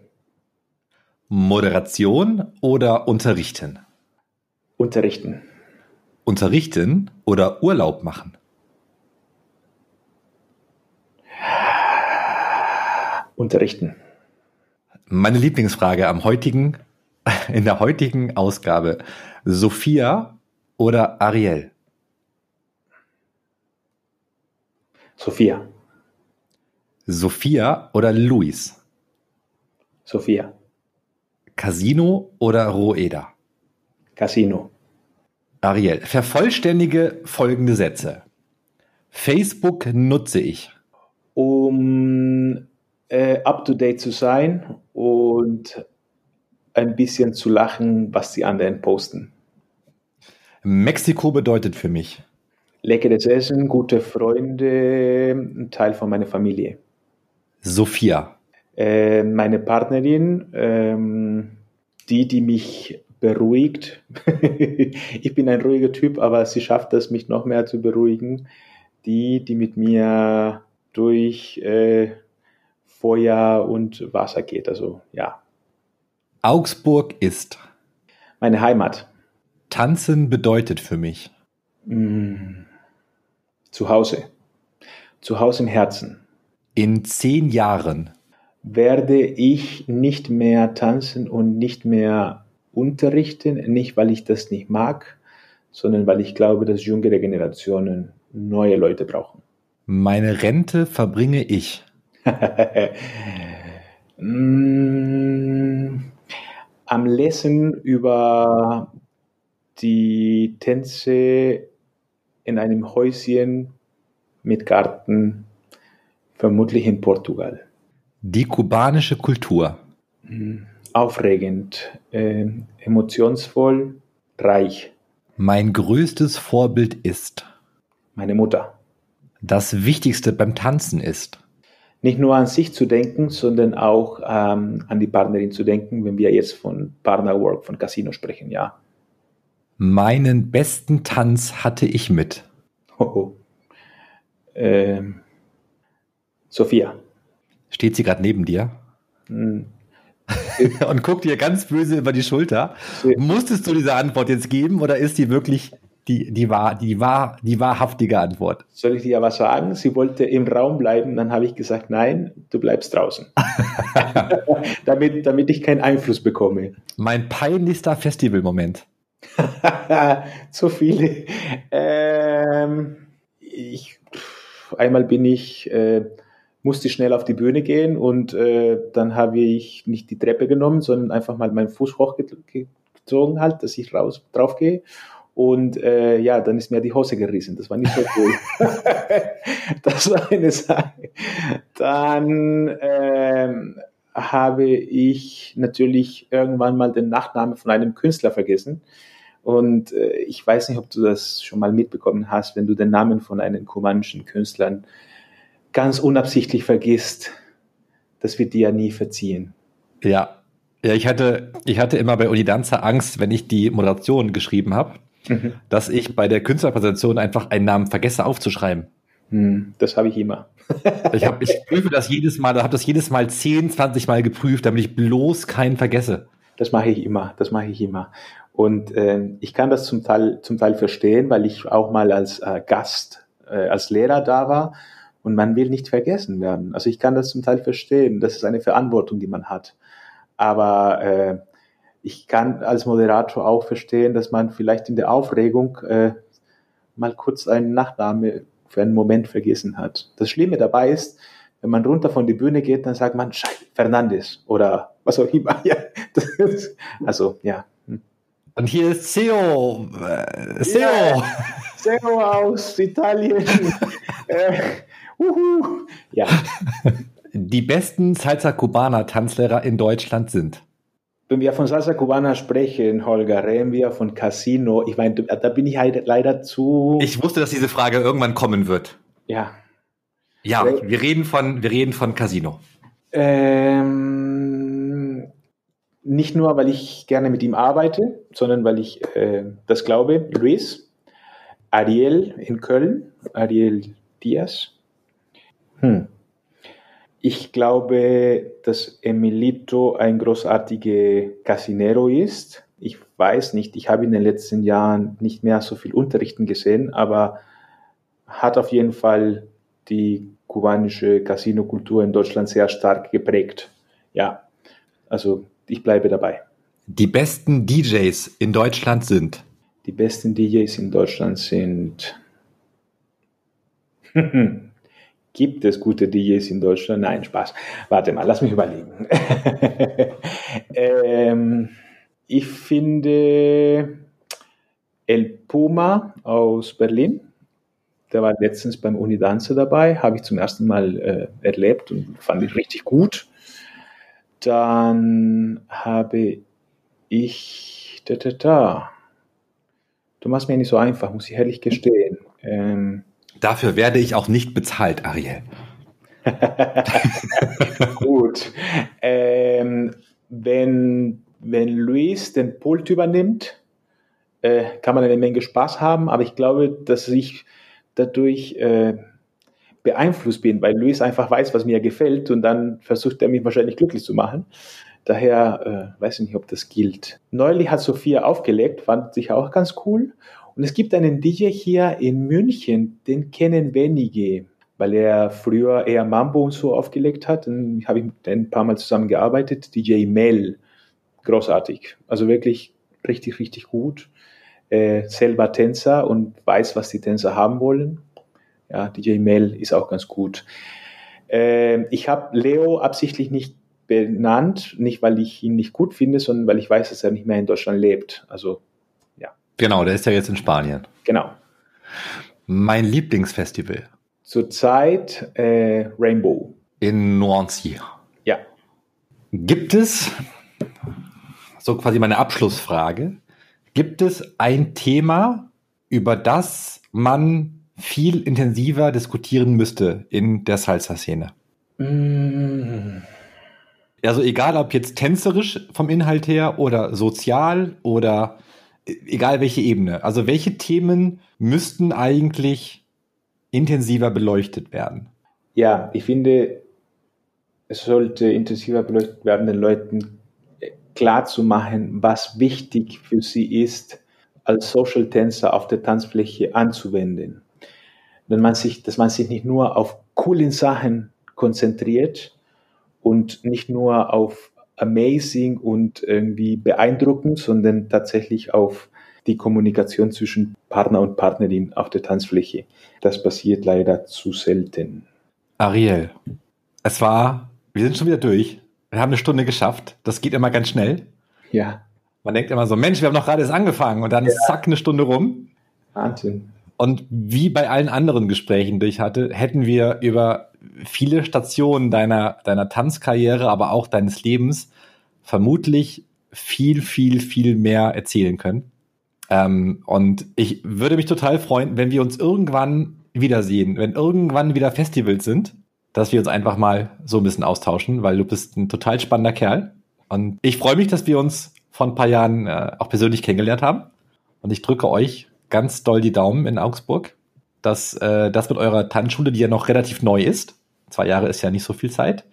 Moderation oder unterrichten? Unterrichten. Unterrichten oder Urlaub machen? Unterrichten. Meine Lieblingsfrage am heutigen, in der heutigen Ausgabe. Sophia oder Ariel? Sophia. Sophia oder Luis? Sophia. Casino oder Roeda? Casino. Ariel, vervollständige folgende Sätze. Facebook nutze ich. Um äh, up-to-date zu sein und ein bisschen zu lachen, was die anderen posten. Mexiko bedeutet für mich. Leckeres Essen, gute Freunde, ein Teil von meiner Familie. Sophia. Äh, meine Partnerin, ähm, die, die mich beruhigt. ich bin ein ruhiger Typ, aber sie schafft es, mich noch mehr zu beruhigen. Die, die mit mir durch äh, Feuer und Wasser geht. Also ja. Augsburg ist meine Heimat. Tanzen bedeutet für mich mm, zu Hause. Zu Hause im Herzen. In zehn Jahren werde ich nicht mehr tanzen und nicht mehr unterrichten, nicht weil ich das nicht mag, sondern weil ich glaube, dass jüngere Generationen neue Leute brauchen. Meine Rente verbringe ich. Mm, am Lesen über die Tänze in einem Häuschen mit Garten, vermutlich in Portugal. Die kubanische Kultur. Mm, aufregend, äh, emotionsvoll, reich. Mein größtes Vorbild ist. Meine Mutter. Das Wichtigste beim Tanzen ist. Nicht nur an sich zu denken, sondern auch ähm, an die Partnerin zu denken, wenn wir jetzt von Partnerwork, von Casino sprechen, ja. Meinen besten Tanz hatte ich mit. Hoho. Ähm, Sophia. Steht sie gerade neben dir? Hm. Und guckt dir ganz böse über die Schulter. Musstest du diese Antwort jetzt geben oder ist die wirklich die, die, wahr, die, wahr, die wahrhaftige Antwort? Soll ich dir ja was sagen? Sie wollte im Raum bleiben, dann habe ich gesagt, nein, du bleibst draußen. damit, damit ich keinen Einfluss bekomme. Mein peinlichster Festivalmoment. Zu viele. Ähm, ich, einmal bin ich. Äh, musste schnell auf die Bühne gehen und äh, dann habe ich nicht die Treppe genommen, sondern einfach mal meinen Fuß hochgezogen halt, dass ich raus drauf gehe. Und äh, ja, dann ist mir die Hose gerissen. Das war nicht so cool. das war eine Sache. Dann ähm, habe ich natürlich irgendwann mal den Nachnamen von einem Künstler vergessen. Und äh, ich weiß nicht, ob du das schon mal mitbekommen hast, wenn du den Namen von einem kubanischen Künstler ganz unabsichtlich vergisst, das wird dir ja nie verziehen. Ja. Ja, ich hatte, ich hatte immer bei Unidanza Angst, wenn ich die Moderation geschrieben habe, mhm. dass ich bei der Künstlerpräsentation einfach einen Namen vergesse aufzuschreiben. Hm, das habe ich immer. ich, hab, ich prüfe das jedes Mal, habe das jedes Mal 10, 20 Mal geprüft, damit ich bloß keinen vergesse. Das mache ich immer, das mache ich immer. Und äh, ich kann das zum Teil, zum Teil verstehen, weil ich auch mal als äh, Gast, äh, als Lehrer da war und man will nicht vergessen werden. Also ich kann das zum Teil verstehen. Das ist eine Verantwortung, die man hat. Aber äh, ich kann als Moderator auch verstehen, dass man vielleicht in der Aufregung äh, mal kurz einen Nachname für einen Moment vergessen hat. Das Schlimme dabei ist, wenn man runter von der Bühne geht, dann sagt man Scheiße, Fernandes oder was auch immer. Ja, ist, also ja. Hm. Und hier ist Seo. Äh, Seo. Ja, Seo aus Italien. äh, Uhu. Ja. Die besten Salsa Cubana Tanzlehrer in Deutschland sind. Wenn wir von Salsa Cubana sprechen, Holger, reden wir von Casino. Ich meine, da bin ich halt leider zu. Ich wusste, dass diese Frage irgendwann kommen wird. Ja. Ja, wir reden von, wir reden von Casino. Ähm, nicht nur, weil ich gerne mit ihm arbeite, sondern weil ich äh, das glaube. Luis, Ariel in Köln, Ariel Diaz, hm. Ich glaube, dass Emilito ein großartiger Casinero ist. Ich weiß nicht, ich habe in den letzten Jahren nicht mehr so viel Unterrichten gesehen, aber hat auf jeden Fall die kubanische Casino-Kultur in Deutschland sehr stark geprägt. Ja, also ich bleibe dabei. Die besten DJs in Deutschland sind? Die besten DJs in Deutschland sind Gibt es gute DJs in Deutschland? Nein, Spaß. Warte mal, lass mich überlegen. ähm, ich finde El Puma aus Berlin. Der war letztens beim Unidanze dabei, habe ich zum ersten Mal äh, erlebt und fand ich richtig gut. Dann habe ich da, da, da. Du machst mir nicht so einfach, muss ich ehrlich gestehen. Ähm, Dafür werde ich auch nicht bezahlt, Ariel. Gut. Ähm, wenn wenn Luis den Pult übernimmt, äh, kann man eine Menge Spaß haben, aber ich glaube, dass ich dadurch äh, beeinflusst bin, weil Luis einfach weiß, was mir gefällt und dann versucht er mich wahrscheinlich glücklich zu machen. Daher äh, weiß ich nicht, ob das gilt. Neulich hat Sophia aufgelegt, fand ich auch ganz cool. Und es gibt einen DJ hier in München, den kennen wenige, weil er früher eher Mambo und so aufgelegt hat. Dann habe ich mit ein paar Mal zusammengearbeitet. DJ Mel, großartig. Also wirklich richtig, richtig gut. Äh, selber Tänzer und weiß, was die Tänzer haben wollen. Ja, DJ Mel ist auch ganz gut. Äh, ich habe Leo absichtlich nicht benannt, nicht weil ich ihn nicht gut finde, sondern weil ich weiß, dass er nicht mehr in Deutschland lebt. Also. Genau, der ist ja jetzt in Spanien. Genau. Mein Lieblingsfestival. Zurzeit äh, Rainbow. In Nancy. Ja. Gibt es, so quasi meine Abschlussfrage, gibt es ein Thema, über das man viel intensiver diskutieren müsste in der Salsa-Szene? Mm. Also egal ob jetzt tänzerisch vom Inhalt her oder sozial oder egal welche Ebene. Also welche Themen müssten eigentlich intensiver beleuchtet werden? Ja, ich finde, es sollte intensiver beleuchtet werden, den Leuten klar zu machen, was wichtig für sie ist, als Social Tänzer auf der Tanzfläche anzuwenden. Wenn man sich, dass man sich nicht nur auf coolen Sachen konzentriert und nicht nur auf amazing und irgendwie beeindruckend, sondern tatsächlich auf die Kommunikation zwischen Partner und Partnerin auf der Tanzfläche. Das passiert leider zu selten. Ariel, es war, wir sind schon wieder durch. Wir haben eine Stunde geschafft. Das geht immer ganz schnell. Ja. Man denkt immer so, Mensch, wir haben noch gerade erst angefangen und dann ja. zack, eine Stunde rum. Wahnsinn. Und wie bei allen anderen Gesprächen, die ich hatte, hätten wir über viele Stationen deiner, deiner Tanzkarriere, aber auch deines Lebens vermutlich viel, viel, viel mehr erzählen können. Ähm, und ich würde mich total freuen, wenn wir uns irgendwann wiedersehen, wenn irgendwann wieder Festivals sind, dass wir uns einfach mal so ein bisschen austauschen, weil du bist ein total spannender Kerl. Und ich freue mich, dass wir uns vor ein paar Jahren äh, auch persönlich kennengelernt haben. Und ich drücke euch ganz doll die Daumen in Augsburg, dass äh, das mit eurer Tanzschule, die ja noch relativ neu ist, zwei Jahre ist ja nicht so viel Zeit,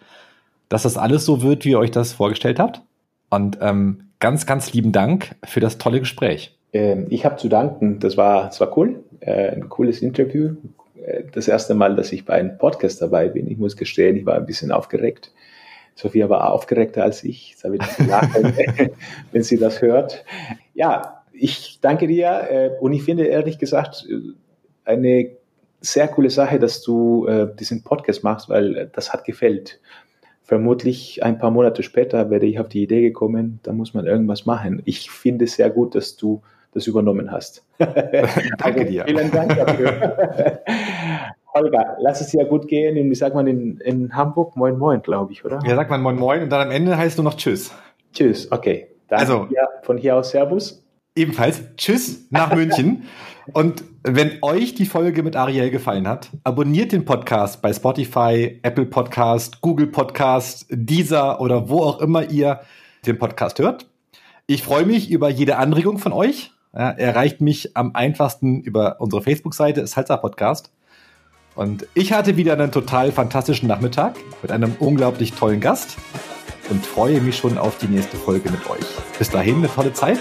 dass das alles so wird, wie ihr euch das vorgestellt habt. Und ähm, ganz, ganz lieben Dank für das tolle Gespräch. Ähm, ich habe zu danken. Das war, das war cool. Äh, ein cooles Interview. Äh, das erste Mal, dass ich bei einem Podcast dabei bin. Ich muss gestehen, ich war ein bisschen aufgeregt. Sophia war aufgeregter als ich. Habe ich gelacht, wenn sie das hört. Ja, ich danke dir äh, und ich finde ehrlich gesagt eine sehr coole Sache, dass du diesen Podcast machst, weil das hat gefällt vermutlich ein paar Monate später werde ich auf die Idee gekommen, da muss man irgendwas machen. Ich finde es sehr gut, dass du das übernommen hast. Danke dir. Vielen Dank dafür. Holger, lass es dir gut gehen. wie sagt man in, in Hamburg? Moin Moin, glaube ich, oder? Ja, sagt man Moin Moin und dann am Ende heißt du noch Tschüss. Tschüss, okay. Dann also, hier, von hier aus Servus. Ebenfalls Tschüss nach München. Und wenn euch die Folge mit Ariel gefallen hat, abonniert den Podcast bei Spotify, Apple Podcast, Google Podcast, Deezer oder wo auch immer ihr den Podcast hört. Ich freue mich über jede Anregung von euch. Ja, erreicht mich am einfachsten über unsere Facebook-Seite, Salsa Podcast. Und ich hatte wieder einen total fantastischen Nachmittag mit einem unglaublich tollen Gast und freue mich schon auf die nächste Folge mit euch. Bis dahin eine tolle Zeit.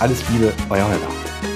Alles Liebe, euer Holger.